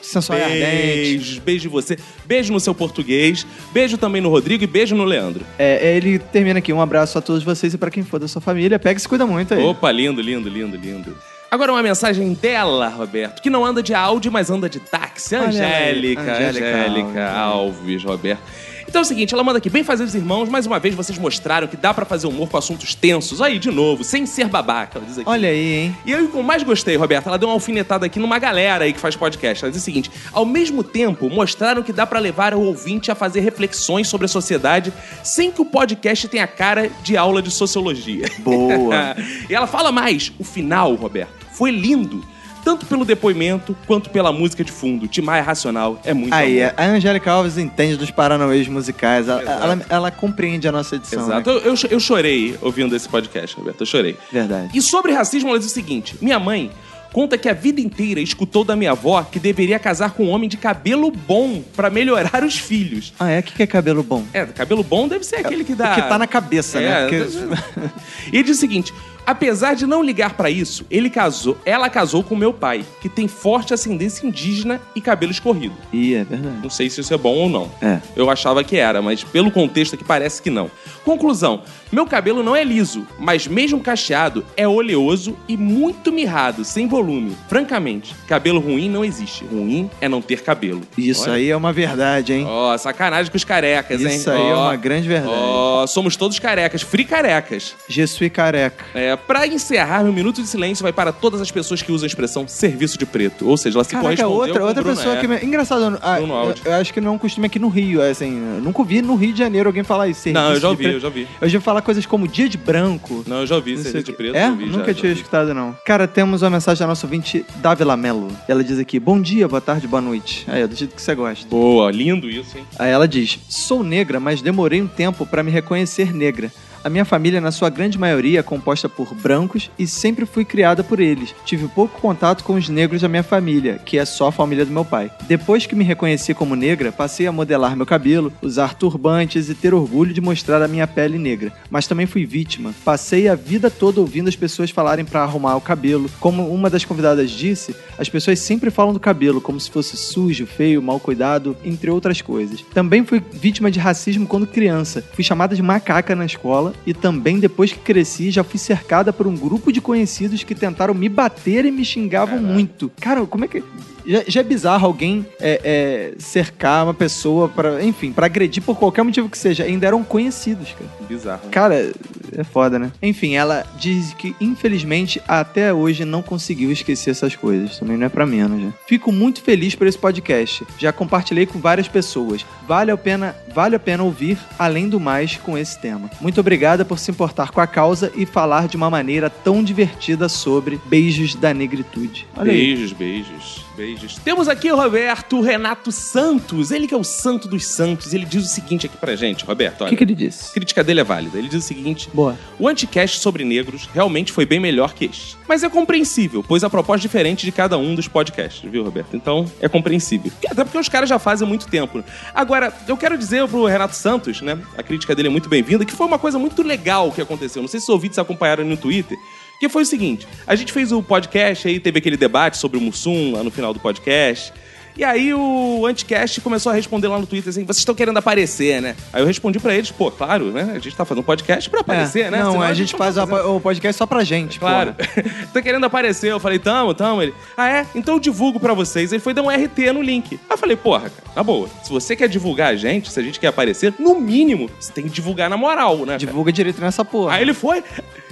Sensual e ardente. Beijos, beijo em você. Beijo no seu português. Beijo também no Rodrigo e beijo no Leandro. É, ele termina aqui: um abraço a todos vocês e pra quem for da sua família. Pega e se cuida muito aí. Opa, lindo, lindo, lindo, lindo. Agora uma mensagem dela, Roberto, que não anda de áudio, mas anda de táxi. Olha aí. Angélica, Angélica Angélica Alves, Roberto. Então é o seguinte, ela manda aqui, bem fazer os irmãos, mais uma vez vocês mostraram que dá pra fazer humor com assuntos tensos. Aí, de novo, sem ser babaca, ela diz aqui. Olha aí, hein? E eu o que eu mais gostei, Roberto, ela deu uma alfinetada aqui numa galera aí que faz podcast. Ela diz o seguinte: ao mesmo tempo, mostraram que dá pra levar o ouvinte a fazer reflexões sobre a sociedade sem que o podcast tenha cara de aula de sociologia. Boa. e ela fala mais: o final, Roberto, foi lindo. Tanto pelo depoimento quanto pela música de fundo. Timaya Racional é muito Aí, amor. a Angélica Alves entende dos paranauês musicais. Ela, ela, ela compreende a nossa edição. Exato. Né? Eu, eu, eu chorei ouvindo esse podcast, Roberto. Eu chorei. Verdade. E sobre racismo, ela diz o seguinte: minha mãe conta que a vida inteira escutou da minha avó que deveria casar com um homem de cabelo bom pra melhorar os filhos. Ah, é? O que que é cabelo bom? É, cabelo bom deve ser aquele que dá. O que tá na cabeça, É, né? Porque- E ele diz o seguinte: Apesar de não ligar pra isso, ele casou, ela casou com meu pai, que tem forte ascendência indígena e cabelo escorrido. Ih, é verdade. Não sei se isso é bom ou não. É. Eu achava que era, mas pelo contexto aqui parece que não. Conclusão: meu cabelo não é liso, mas mesmo cacheado é oleoso e muito mirrado, sem volume. Francamente, cabelo ruim não existe. Ruim é não ter cabelo. Isso Olha. aí é uma verdade, hein? Ó, sacanagem com os carecas, hein? Isso aí é Ó, uma grande verdade. Ó, somos todos carecas, free carecas. Je suis careca. É, pra encerrar, meu minuto de silêncio vai para todas as pessoas que usam a expressão serviço de preto. Ou seja, ela se Caraca, correspondeu outra, outra Bruno pessoa R. que... Me... Engraçado, eu- ah, eu, eu acho que não é um costume aqui no Rio, é assim, eu nunca ouvi no Rio de Janeiro alguém falar isso. Não, eu já ouvi, eu já ouvi. Eu já falar coisas como dia de branco. Não, eu já ouvi serviço de preto. É? eu ouvi, já, Nunca já tinha ouvi. escutado, não. Cara, temos uma mensagem da nossa ouvinte, Dávila Mello. Ela diz aqui, bom dia, boa tarde, boa noite. Aí, é do jeito que você gosta. Boa, lindo isso, hein? Aí ela diz: Sou negra, mas demorei um tempo pra me reconhecer negra. A minha família, na sua grande maioria, é composta por brancos e sempre fui criada por eles. Tive pouco contato com os negros da minha família, que é só a família do meu pai. Depois que me reconheci como negra, passei a modelar meu cabelo, usar turbantes e ter orgulho de mostrar a minha pele negra. Mas também fui vítima. Passei a vida toda ouvindo as pessoas falarem pra arrumar o cabelo. Como uma das convidadas disse, as pessoas sempre falam do cabelo como se fosse sujo, feio, mal cuidado, entre outras coisas. Também fui vítima de racismo quando criança. Fui chamada de macaca na escola e também depois que cresci já fui cercada por um grupo de conhecidos que tentaram me bater e me xingavam muito. Cara, como é que já, já é bizarro alguém é, é, cercar uma pessoa para, enfim, pra agredir por qualquer motivo que seja. Ainda eram conhecidos, cara. Bizarro. né? Cara, é foda, né? Enfim, ela diz que infelizmente até hoje não conseguiu esquecer essas coisas. Também não é pra menos, né? Fico muito feliz por esse podcast. Já compartilhei com várias pessoas. Vale a pena, vale a pena ouvir além do mais com esse tema. Muito obrigada por se importar com a causa e falar de uma maneira tão divertida sobre beijos da negritude. Olha aí. Beijos, beijos, beijos. Temos aqui o Roberto Renato Santos. Ele que é o santo dos santos. Ele diz o seguinte aqui pra gente, Roberto. O que, que ele disse? A crítica dele é válida. Ele diz o seguinte: Boa. O anticast sobre negros realmente foi bem melhor que este. Mas é compreensível, pois a proposta é diferente de cada um dos podcasts, viu, Roberto? Então é compreensível. Até porque os caras já fazem há muito tempo. Agora, eu quero dizer pro Renato Santos, né? A crítica dele é muito bem-vinda, que foi uma coisa muito legal que aconteceu. Não sei se os ouvintes acompanharam no Twitter. Que foi o seguinte: a gente fez o podcast, aí teve aquele debate sobre o Mussum lá no final do podcast. E aí o Anticast começou a responder lá no Twitter assim: vocês estão querendo aparecer, né? Aí eu respondi pra eles, pô, claro, né? A gente tá fazendo um podcast pra aparecer, É, né? Não, Senão a gente não faz tá fazendo. o podcast só pra gente, Claro. tá querendo aparecer? Eu falei, tamo, tamo. Ele, ah, é? Então eu divulgo pra vocês. Ele foi dar um RT no link. Aí eu falei, porra, cara, na boa. Se você quer divulgar a gente, se a gente quer aparecer, no mínimo, você tem que divulgar na moral, né? cara? Divulga direito nessa porra. Aí ele foi,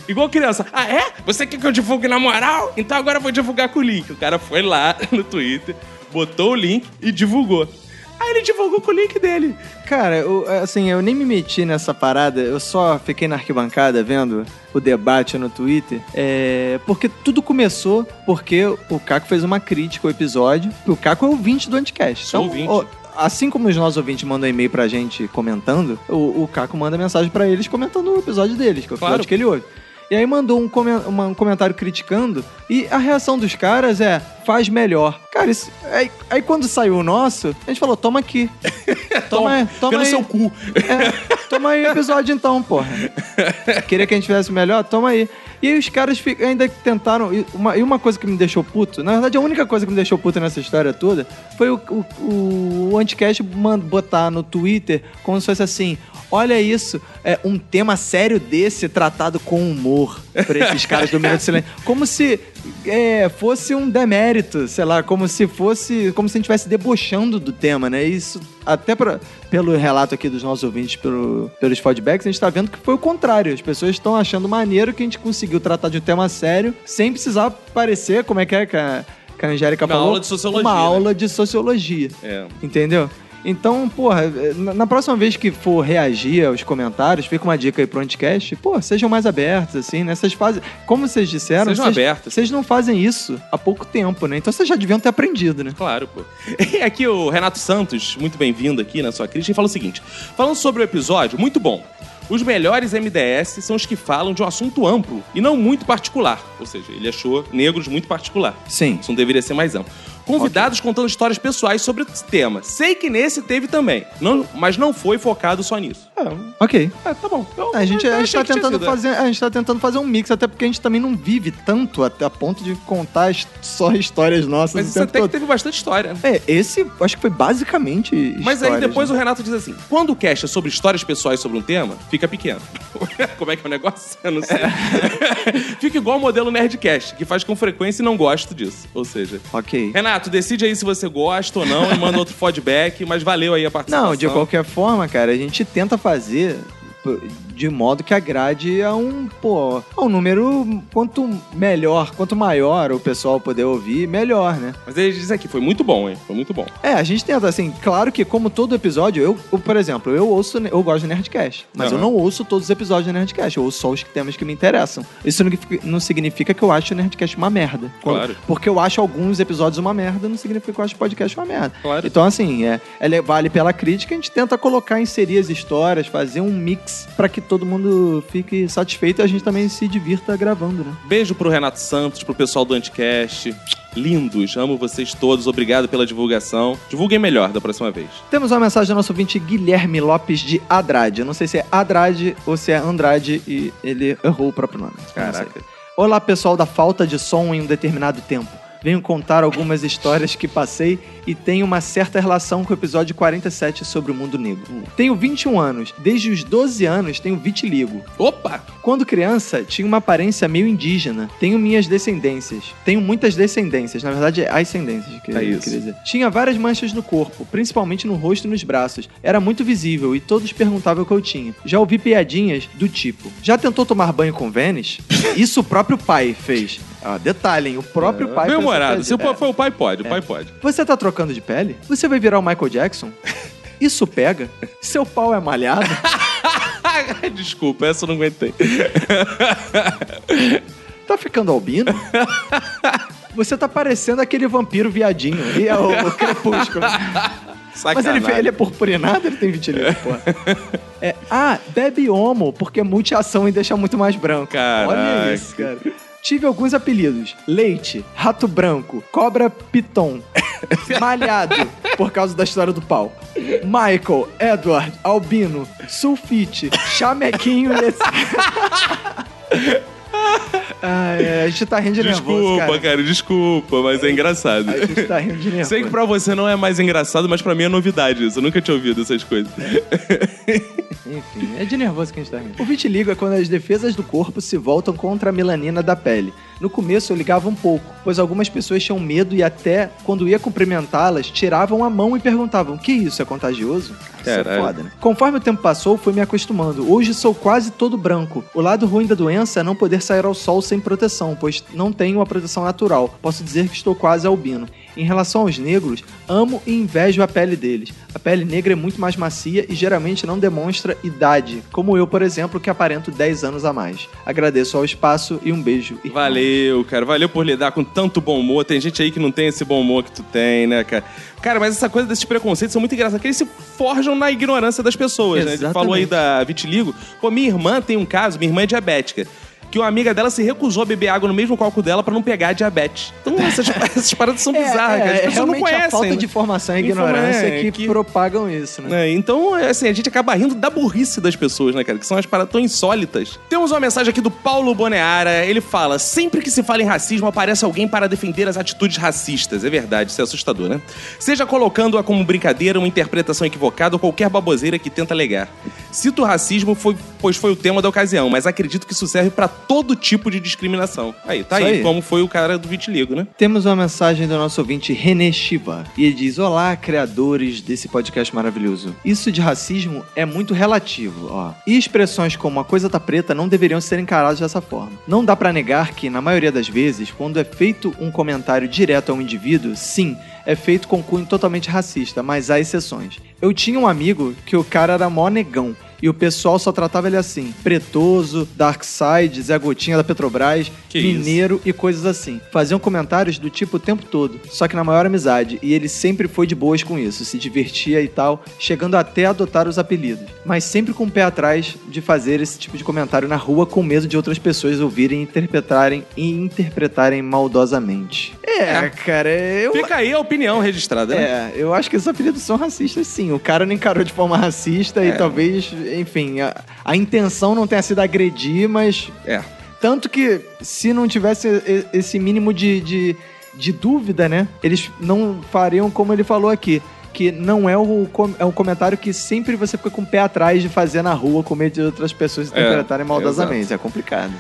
igual criança. Ah, é? Você quer que eu divulgue na moral? Então agora eu vou divulgar com o link. O cara foi lá no Twitter, botou o link e divulgou. Aí ele divulgou com o link dele. Cara, eu, assim, eu nem me meti nessa parada, eu só fiquei na arquibancada vendo o debate no Twitter, é, porque tudo começou porque o Caco fez uma crítica ao episódio, o Caco é ouvinte do Anticast. Sou ouvinte. ó, Assim como os nossos ouvintes mandam e-mail pra gente comentando, o, o Caco manda mensagem pra eles comentando o episódio deles, que é o Claro. episódio que ele ouve. E aí mandou um, comen- uma- um comentário criticando e a reação dos caras é faz melhor. Cara, isso, aí, aí quando saiu o nosso, a gente falou, toma aqui. Toma, toma Pelo aí. seu cu. É, toma aí o episódio então, porra. Queria que a gente tivesse melhor? Toma aí. E aí os caras ainda tentaram. E uma, e uma coisa que me deixou puto, na verdade a única coisa que me deixou puto nessa história toda foi o, o, o Anticast botar no Twitter como se fosse assim. Olha isso, é um tema sério desse tratado com humor por esses caras do Minuto Silêncio. Como se é, fosse um demérito, sei lá, como se fosse. Como se a gente estivesse debochando do tema, né? Isso, até pra, pelo relato aqui dos nossos ouvintes, pelo, pelos feedbacks, a gente tá vendo que foi o contrário. As pessoas estão achando maneiro que a gente conseguiu tratar de um tema sério sem precisar parecer, como é que é que a, que a Angélica Uma falou? aula de sociologia, Uma né? aula de sociologia. É. Entendeu? Então, porra, na na próxima vez que for reagir aos comentários, fica uma dica aí pro Anticast, pô, sejam mais abertos, assim, né? Vocês fazem. Como vocês disseram, Sejam vocês, abertos. vocês não fazem isso há pouco tempo, né? Então vocês já deviam ter aprendido, né? Claro, pô. E aqui o Renato Santos, muito bem-vindo aqui na sua crítica, e fala o seguinte: falando sobre o episódio, muito bom. Os melhores MDS são os que falam de um assunto amplo e não muito particular. Ou seja, ele achou negros muito particular. Sim. Isso não deveria ser mais amplo. Convidados contando histórias pessoais sobre o tema. Sei que nesse teve também, não, mas não foi focado só nisso. Ok. É, tá bom. Eu- A gente, a gente tá que tentando é. fazer, a gente tá tentando fazer um mix, até porque a gente também não vive tanto até a ponto de contar só histórias nossas Mas o isso tempo até que todo. teve bastante história. É, esse acho que foi basicamente Mas aí depois né? o Renato diz assim: quando o cast é sobre histórias pessoais sobre um tema, fica pequeno. Como é que é o negócio? Eu não sei. fica igual o modelo Nerdcast, que faz com frequência e não gosto disso. Ou seja. Ok. Renato, decide aí se você gosta ou não e manda outro feedback, mas valeu aí a participação. Não, de qualquer forma, cara, a gente tenta fazer de modo que agrade a um, pô, a um número quanto melhor, quanto maior o pessoal poder ouvir, melhor, né? Mas ele diz aqui, foi muito bom, hein? Foi muito bom. É, a gente tenta, assim, claro que como todo episódio, eu, eu, por exemplo, eu ouço, eu gosto de Nerdcast, mas eu Aham. não ouço todos os episódios do Nerdcast, eu ouço só os temas que me interessam. Isso não, não significa que eu acho o Nerdcast uma merda. Claro. Porque eu acho alguns episódios uma merda, não significa que eu acho o podcast uma merda. Claro. Então, assim, é, ela vale pela crítica, a gente tenta colocar, inserir as histórias, fazer um mix pra que todo mundo fique satisfeito e a gente também se divirta gravando, né? Beijo pro Renato Santos, pro pessoal do Anticast. Lindos, amo vocês todos, obrigado pela divulgação. Divulguem melhor da próxima vez. Temos uma mensagem do nosso ouvinte Guilherme Lopes de Adrade. Eu não sei se é Adrade ou se é Andrade e ele errou o próprio nome. Caraca. Olá, pessoal da falta de som em um determinado tempo. Venho contar algumas histórias que passei e tenho uma certa relação com o episódio 47 sobre o mundo negro. Tenho 21 anos. Desde os 12 anos tenho vitiligo. Opa! Quando criança, tinha uma aparência meio indígena. Tenho minhas descendências. Tenho muitas descendências. Na verdade, é ascendências. Que É eu isso. queria dizer. Tinha várias manchas no corpo, principalmente no rosto e nos braços. Era muito visível e todos perguntavam o que eu tinha. Já ouvi piadinhas do tipo: Já tentou tomar banho com Vênus? Isso o próprio pai fez. Ah, detalhe, hein? O próprio pai Bem fez essa humorado. Se pai foi o pai, pode. O pai pode. Você tá trocando de pele? Você vai virar o Michael Jackson? Isso pega? Seu pau é malhado? Desculpa, essa eu não aguentei. Tá ficando albino? Você tá parecendo aquele vampiro viadinho. E é o, o crepúsculo. Mas Sacanagem. ele, ele é purpurinado, ele tem vitiligo, porra. É, ah, bebe homo, porque é multiação e deixa muito mais branco. Caraca. Olha isso, cara. Tive alguns apelidos. Leite, Rato Branco, Cobra Piton, Malhado, por causa da história do pau. Michael, Edward, Albino, Sulfite, Chamequinho e esse... Ai, a gente tá rindo de nervoso, Desculpa, cara. cara. desculpa, mas é engraçado. A gente tá rindo de nervoso. Sei que pra você não é mais engraçado, mas pra mim é novidade isso. Eu nunca tinha ouvido essas coisas. Enfim, é de nervoso que a gente tá rindo. O vitiligo é quando as defesas do corpo se voltam contra a melanina da pele. No começo eu ligava um pouco, pois algumas pessoas tinham medo e até, quando ia cumprimentá-las, tiravam a mão e perguntavam: Que isso? É contagioso? Isso é Caralho. foda, né? Conforme o tempo passou, fui me acostumando. Hoje sou quase todo branco. O lado ruim da doença é não poder sair ao sol sem proteção, pois não tenho a proteção natural. Posso dizer que estou quase albino. Em relação aos negros, amo e invejo a pele deles. A pele negra é muito mais macia e geralmente não demonstra idade, como eu, por exemplo, que aparento 10 anos a mais. Agradeço ao espaço e um beijo. irmão. Valeu, cara. Valeu por lidar com tanto bom humor. Tem gente aí que não tem esse bom humor que tu tem, né, cara? Cara, mas essa coisa desses preconceitos são muito engraçados, porque eles se forjam na ignorância das pessoas, né? Você Exatamente. falou aí da vitiligo. Pô, minha irmã tem um caso, minha irmã é diabética. Que uma amiga dela se recusou a beber água no mesmo copo dela pra não pegar diabetes. Então, essas, essas paradas são bizarras, cara. As é, pessoas não conhecem. a falta né? de informação e ignorância é, que, que- propagam isso, né? né? Então, é assim, a gente acaba rindo da burrice das pessoas, né, cara? Que são as paradas tão insólitas. Temos uma mensagem aqui do Paulo Boneara. Ele fala: sempre que se fala em racismo, aparece alguém para defender as atitudes racistas. É verdade, isso é assustador, né? Seja colocando-a como brincadeira, uma interpretação equivocada ou qualquer baboseira que tenta alegar. Cito o racismo, foi- pois foi o tema da ocasião, mas acredito que isso serve para todo tipo de discriminação. Aí, tá aí, aí. como foi o cara do vitiligo, né? Temos uma mensagem do nosso ouvinte René Shiva. E ele diz: Olá, criadores desse podcast maravilhoso. Isso de racismo é muito relativo, ó. E expressões como a coisa tá preta não deveriam ser encaradas dessa forma. Não dá pra negar que, na maioria das vezes, quando é feito um comentário direto a um indivíduo, sim, é feito com cunho totalmente racista, mas há exceções. Eu tinha um amigo que o cara era mó negão. E o pessoal só tratava ele assim: pretoso, Darkseid, Zé Gotinha da Petrobras, Que mineiro e coisas assim. Faziam comentários do tipo o tempo todo, só que na maior amizade. E ele sempre foi de boas com isso, se divertia e tal, chegando até a adotar os apelidos. Mas sempre com o pé atrás de fazer esse tipo de comentário na rua, com medo de outras pessoas ouvirem, interpretarem e interpretarem maldosamente. É, cara, eu. Fica aí a opinião registrada, né? É, eu acho que esses apelidos são racistas, sim. O cara não encarou de forma racista É. e talvez, enfim, a, a intenção não tenha sido agredir, mas. É. Tanto que se não tivesse esse mínimo de, de, de dúvida, né? Eles não fariam como ele falou aqui. Que não é o, é um comentário que sempre você fica com o pé atrás de fazer na rua, com medo de outras pessoas É, interpretarem maldosamente. É complicado.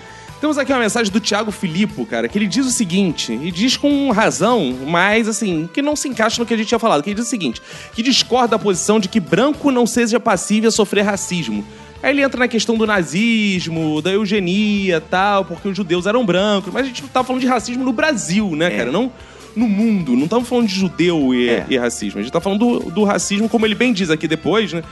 Temos aqui uma mensagem do Thiago Filippo, cara, que ele diz o seguinte, e diz com razão, mas assim, que não se encaixa no que a gente tinha falado, que ele diz o seguinte, que discorda da posição de que branco não seja passível a sofrer racismo. Aí ele entra na questão do nazismo, da eugenia tal, porque os judeus eram brancos, mas a gente tá falando de racismo no Brasil, né, cara? Não no mundo, não estamos falando de judeu e, É. e racismo. A gente tá falando do, do racismo, como ele bem diz aqui depois, né?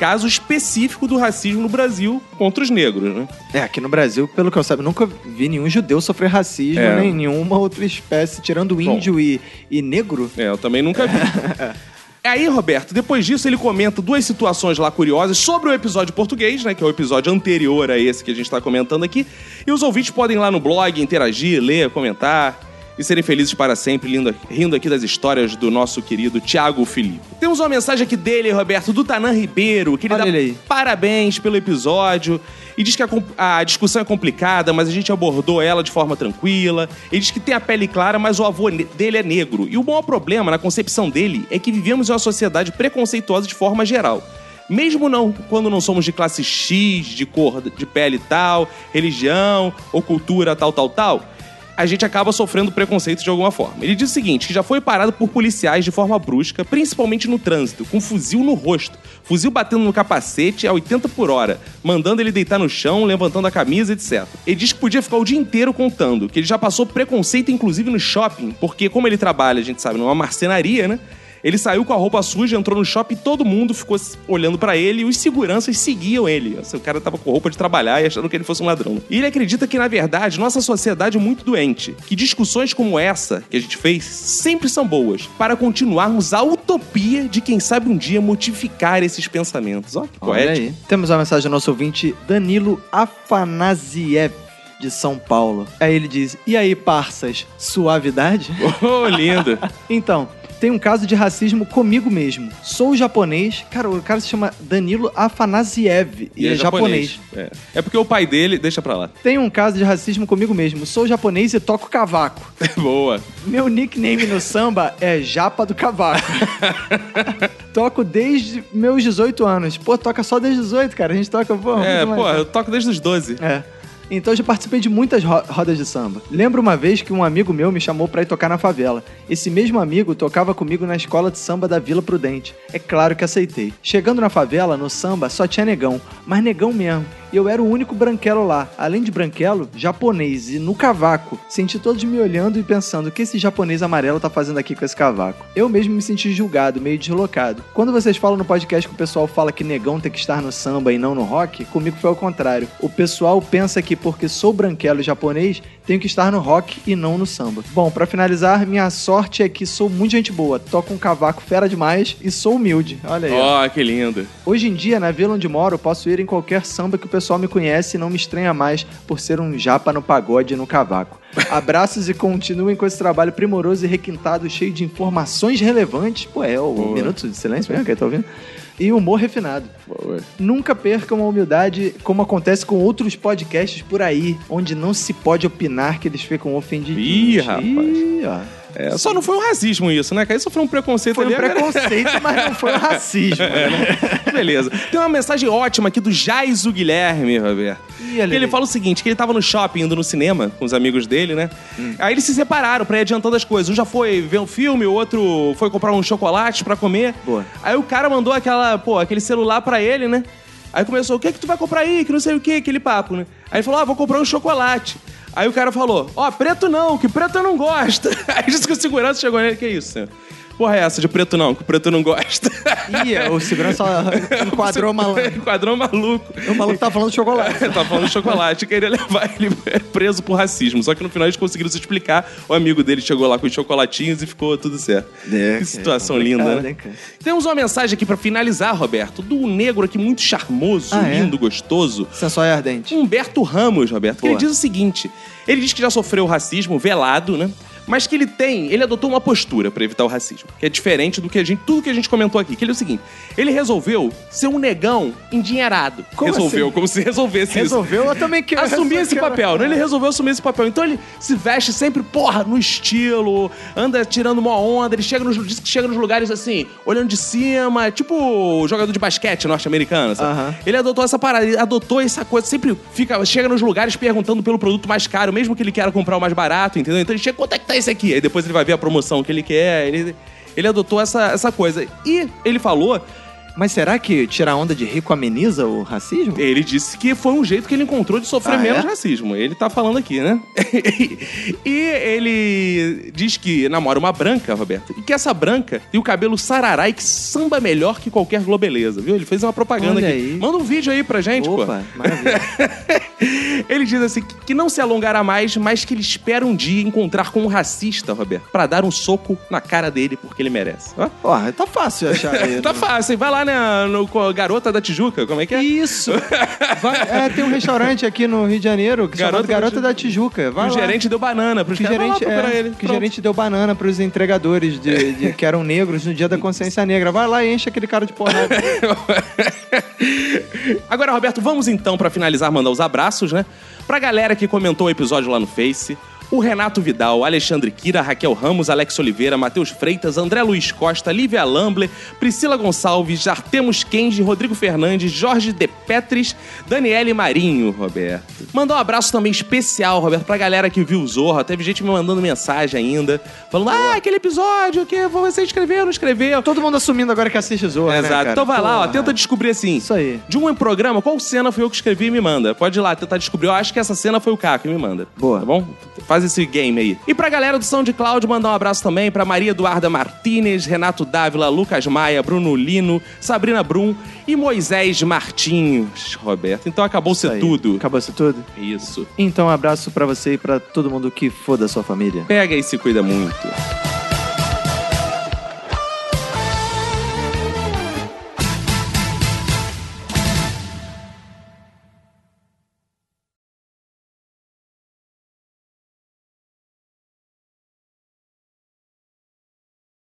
Caso específico do racismo no Brasil contra os negros, né? É, aqui no Brasil, pelo que eu saiba, nunca vi nenhum judeu sofrer racismo, É. nem nenhuma outra espécie, tirando índio e, e negro. É, eu também nunca vi. Aí, Roberto, depois disso ele comenta duas situações lá curiosas sobre o episódio português, né? Que é o episódio anterior a esse que a gente tá comentando aqui. E os ouvintes podem ir lá no blog interagir, ler, comentar e serem felizes para sempre, lindo- rindo aqui das histórias do nosso querido Tiago Filipe. Temos uma mensagem aqui dele, Roberto, do Tanan Ribeiro, que ele Olha dá ele parabéns pelo episódio e diz que a, a discussão é complicada, mas a gente abordou ela de forma tranquila. Ele diz que tem a pele clara, mas o avô dele é negro. E o maior problema na concepção dele é que vivemos em uma sociedade preconceituosa de forma geral. Mesmo não quando não somos de classe X, de cor de pele tal, religião ou cultura tal, tal, tal, a gente acaba sofrendo preconceito de alguma forma. Ele diz o seguinte, que já foi parado por policiais de forma brusca, principalmente no trânsito, com fuzil no rosto, fuzil batendo no capacete a 80 por hora, mandando ele deitar no chão, levantando a camisa, etc. Ele diz que podia ficar o dia inteiro contando, que ele já passou preconceito inclusive no shopping, porque como ele trabalha, a gente sabe, numa marcenaria, né? Ele saiu com a roupa suja, entrou no shopping e todo mundo ficou olhando pra ele e os seguranças seguiam ele. Assim, o cara tava com roupa de trabalhar e achando que ele fosse um ladrão. E ele acredita que, na verdade, nossa sociedade é muito doente. Que discussões como essa que a gente fez sempre são boas para continuarmos a utopia de quem sabe um dia modificar esses pensamentos. Ó, que Olha poético. aí. Temos uma mensagem do nosso ouvinte, Danilo Afanasiev, de São Paulo. Aí ele diz: E aí, parças, suavidade? Oh, lindo. Então, tem um caso de racismo comigo mesmo. Sou japonês. Cara, o cara se chama Danilo Afanasiev e, é, japonês. É. É porque o pai dele... Deixa pra lá. Tem um caso de racismo comigo mesmo. Sou japonês e toco cavaco. Boa. Meu nickname no samba é Japa do Cavaco. toco desde meus 18 anos. Pô, toca só desde 18, cara. A gente toca, pô. É, pô, eu toco desde os 12. É. Então eu já participei de muitas ro- rodas de samba. Lembro uma vez que um amigo meu me chamou pra ir tocar na favela. Esse mesmo amigo tocava comigo na escola de samba da Vila Prudente. É claro que aceitei. Chegando na favela, no samba, só tinha negão, mas negão mesmo. E eu era o único branquelo lá. Além de branquelo, japonês. E no cavaco. Senti todos me olhando e pensando: o que esse japonês amarelo tá fazendo aqui com esse cavaco? Eu mesmo me senti julgado, meio deslocado. Quando vocês falam no podcast que o pessoal fala que negão tem que estar no samba e não no rock, comigo foi ao contrário. O pessoal pensa que porque sou branquelo e japonês, tenho que estar no rock e não no samba. Bom, pra finalizar, minha sorte é que sou muito gente boa, toco um cavaco fera demais e sou humilde. Olha aí. ó. Ó, que lindo. Hoje em dia, na vila onde moro, posso ir em qualquer samba que o pessoal me conhece e não me estranha mais por ser um japa no pagode e no cavaco. Abraços e continuem com esse trabalho primoroso e requintado, cheio de informações relevantes. Pô, é o Boa. Minuto de Silêncio mesmo, que tá ouvindo? E humor refinado. Boa. Nunca percam a humildade, como acontece com outros podcasts por aí, onde não se pode opinar que eles ficam ofendidos. Ih, rapaz. Ih, ó. É, só não foi um racismo isso, né? cara? Isso foi um preconceito Foi um ali. agora- preconceito, mas não foi um racismo. né? Beleza. Tem uma mensagem ótima aqui do Jaiso Guilherme, Roberto. Ih, ele fala o seguinte, que ele tava no shopping, indo no cinema com os amigos dele, né? Hum. Aí eles se separaram pra ir adiantando as coisas. Um já foi ver um filme, o outro foi comprar um chocolate pra comer. Boa. Aí o cara mandou aquela, pô, aquele celular pra ele, né? Aí começou, o que que tu vai comprar aí? Que não sei o que, aquele papo, né? Aí ele falou, ah, vou comprar um chocolate. Aí o cara falou, ó, preto não, que preto eu não gosto. Aí disse que o segurança chegou nele, que isso, senhor? Porra é essa de preto não? Que o preto não gosta. Ih, o segurança enquadrou o malandro. Enquadrou maluco. O maluco tá falando de chocolate. tá falando de chocolate. Queria levar ele preso por racismo. Só que no final eles conseguiram se explicar. O amigo dele chegou lá com os chocolatinhos e ficou tudo certo. que situação linda, né? Temos uma mensagem aqui pra finalizar, Roberto, do negro aqui muito charmoso, Ah, é? lindo, gostoso. Sensual e ardente. Humberto Ramos, Roberto, que ele diz o seguinte: ele diz que já sofreu racismo velado, né? Mas que ele tem, ele adotou uma postura pra evitar o racismo, que é diferente do que a gente, tudo que a gente comentou aqui. Que ele é o seguinte: ele resolveu ser um negão endinheirado. Como resolveu, assim? como se resolvesse Resolveu, eu também isso. quero. Assumir esse quero- papel, né? Ele resolveu assumir esse papel. Então ele se veste sempre, porra, no estilo, anda tirando uma onda, ele chega nos, diz que chega nos lugares assim, olhando de cima, tipo jogador de basquete norte-americano, sabe? Ele adotou essa parada, ele adotou essa coisa, sempre fica, chega nos lugares perguntando pelo produto mais caro, mesmo que ele queira comprar o mais barato, entendeu? Então ele chega, quanto é que tá esse aqui? Aí depois ele vai ver a promoção que ele quer, ele, ele adotou essa, essa coisa. E ele falou, Mas será que tirar onda de rico ameniza o racismo? ele disse que foi um jeito que ele encontrou de sofrer Ah, menos é? racismo. Ele tá falando aqui, né? e ele diz que namora uma branca, Roberto, e que essa branca tem o cabelo sararai que samba melhor que qualquer globeleza, viu? Ele fez uma propaganda Olha aqui. aí. Manda um vídeo aí pra gente, pô. Opa, maravilha. Ele diz assim que- não se alongará mais, mas que ele espera um dia encontrar com um racista, Roberto, pra dar um soco na cara dele porque ele merece. Ó. Ó, tá fácil achar aí. Tá fácil, hein? vai lá né, no, Garota da Tijuca, como é que é? Isso! Vai- é, tem um restaurante aqui no Rio de Janeiro que Garota Garota da Tijuca. Vai o lá. gerente deu banana pros Que caras. Gerente, é, ele. que Pronto. gerente deu banana pros entregadores de, de- que eram negros no dia da consciência negra. Vai lá e enche aquele cara de porrada. Agora, Roberto, vamos então, pra finalizar, mandar os abraços, né? Pra galera que comentou o episódio lá no Face. O Renato Vidal, Alexandre Kira, Raquel Ramos, Alex Oliveira, Matheus Freitas, André Luiz Costa, Lívia Lambler, Priscila Gonçalves, Artemos Kenji, Rodrigo Fernandes, Jorge De Petris, Daniele Marinho, Roberto. Mandar um abraço também especial, Roberto, pra galera que viu o Zorra. Teve gente me mandando mensagem ainda, falando: Ah, aquele episódio que você escreveu, não escreveu. Todo mundo assumindo agora que assiste Zorra, né, Exato. cara? então vai lá, ó, Porra. tenta descobrir assim. Isso aí. De um programa, qual cena foi eu que escrevi e me manda? Pode ir lá tentar descobrir. Eu acho que essa cena foi o Caco e me manda. Boa. Tá bom? Faz esse game aí. E pra galera do SoundCloud, mandar um abraço também pra Maria Eduarda Martinez, Renato Dávila, Lucas Maia, Bruno Lino, Sabrina Brum e Moisés Martins, Roberto. Então acabou ser tudo. Acabou-se tudo? Isso. Então, um abraço pra você e pra todo mundo que for da sua família. Pega e se cuida muito.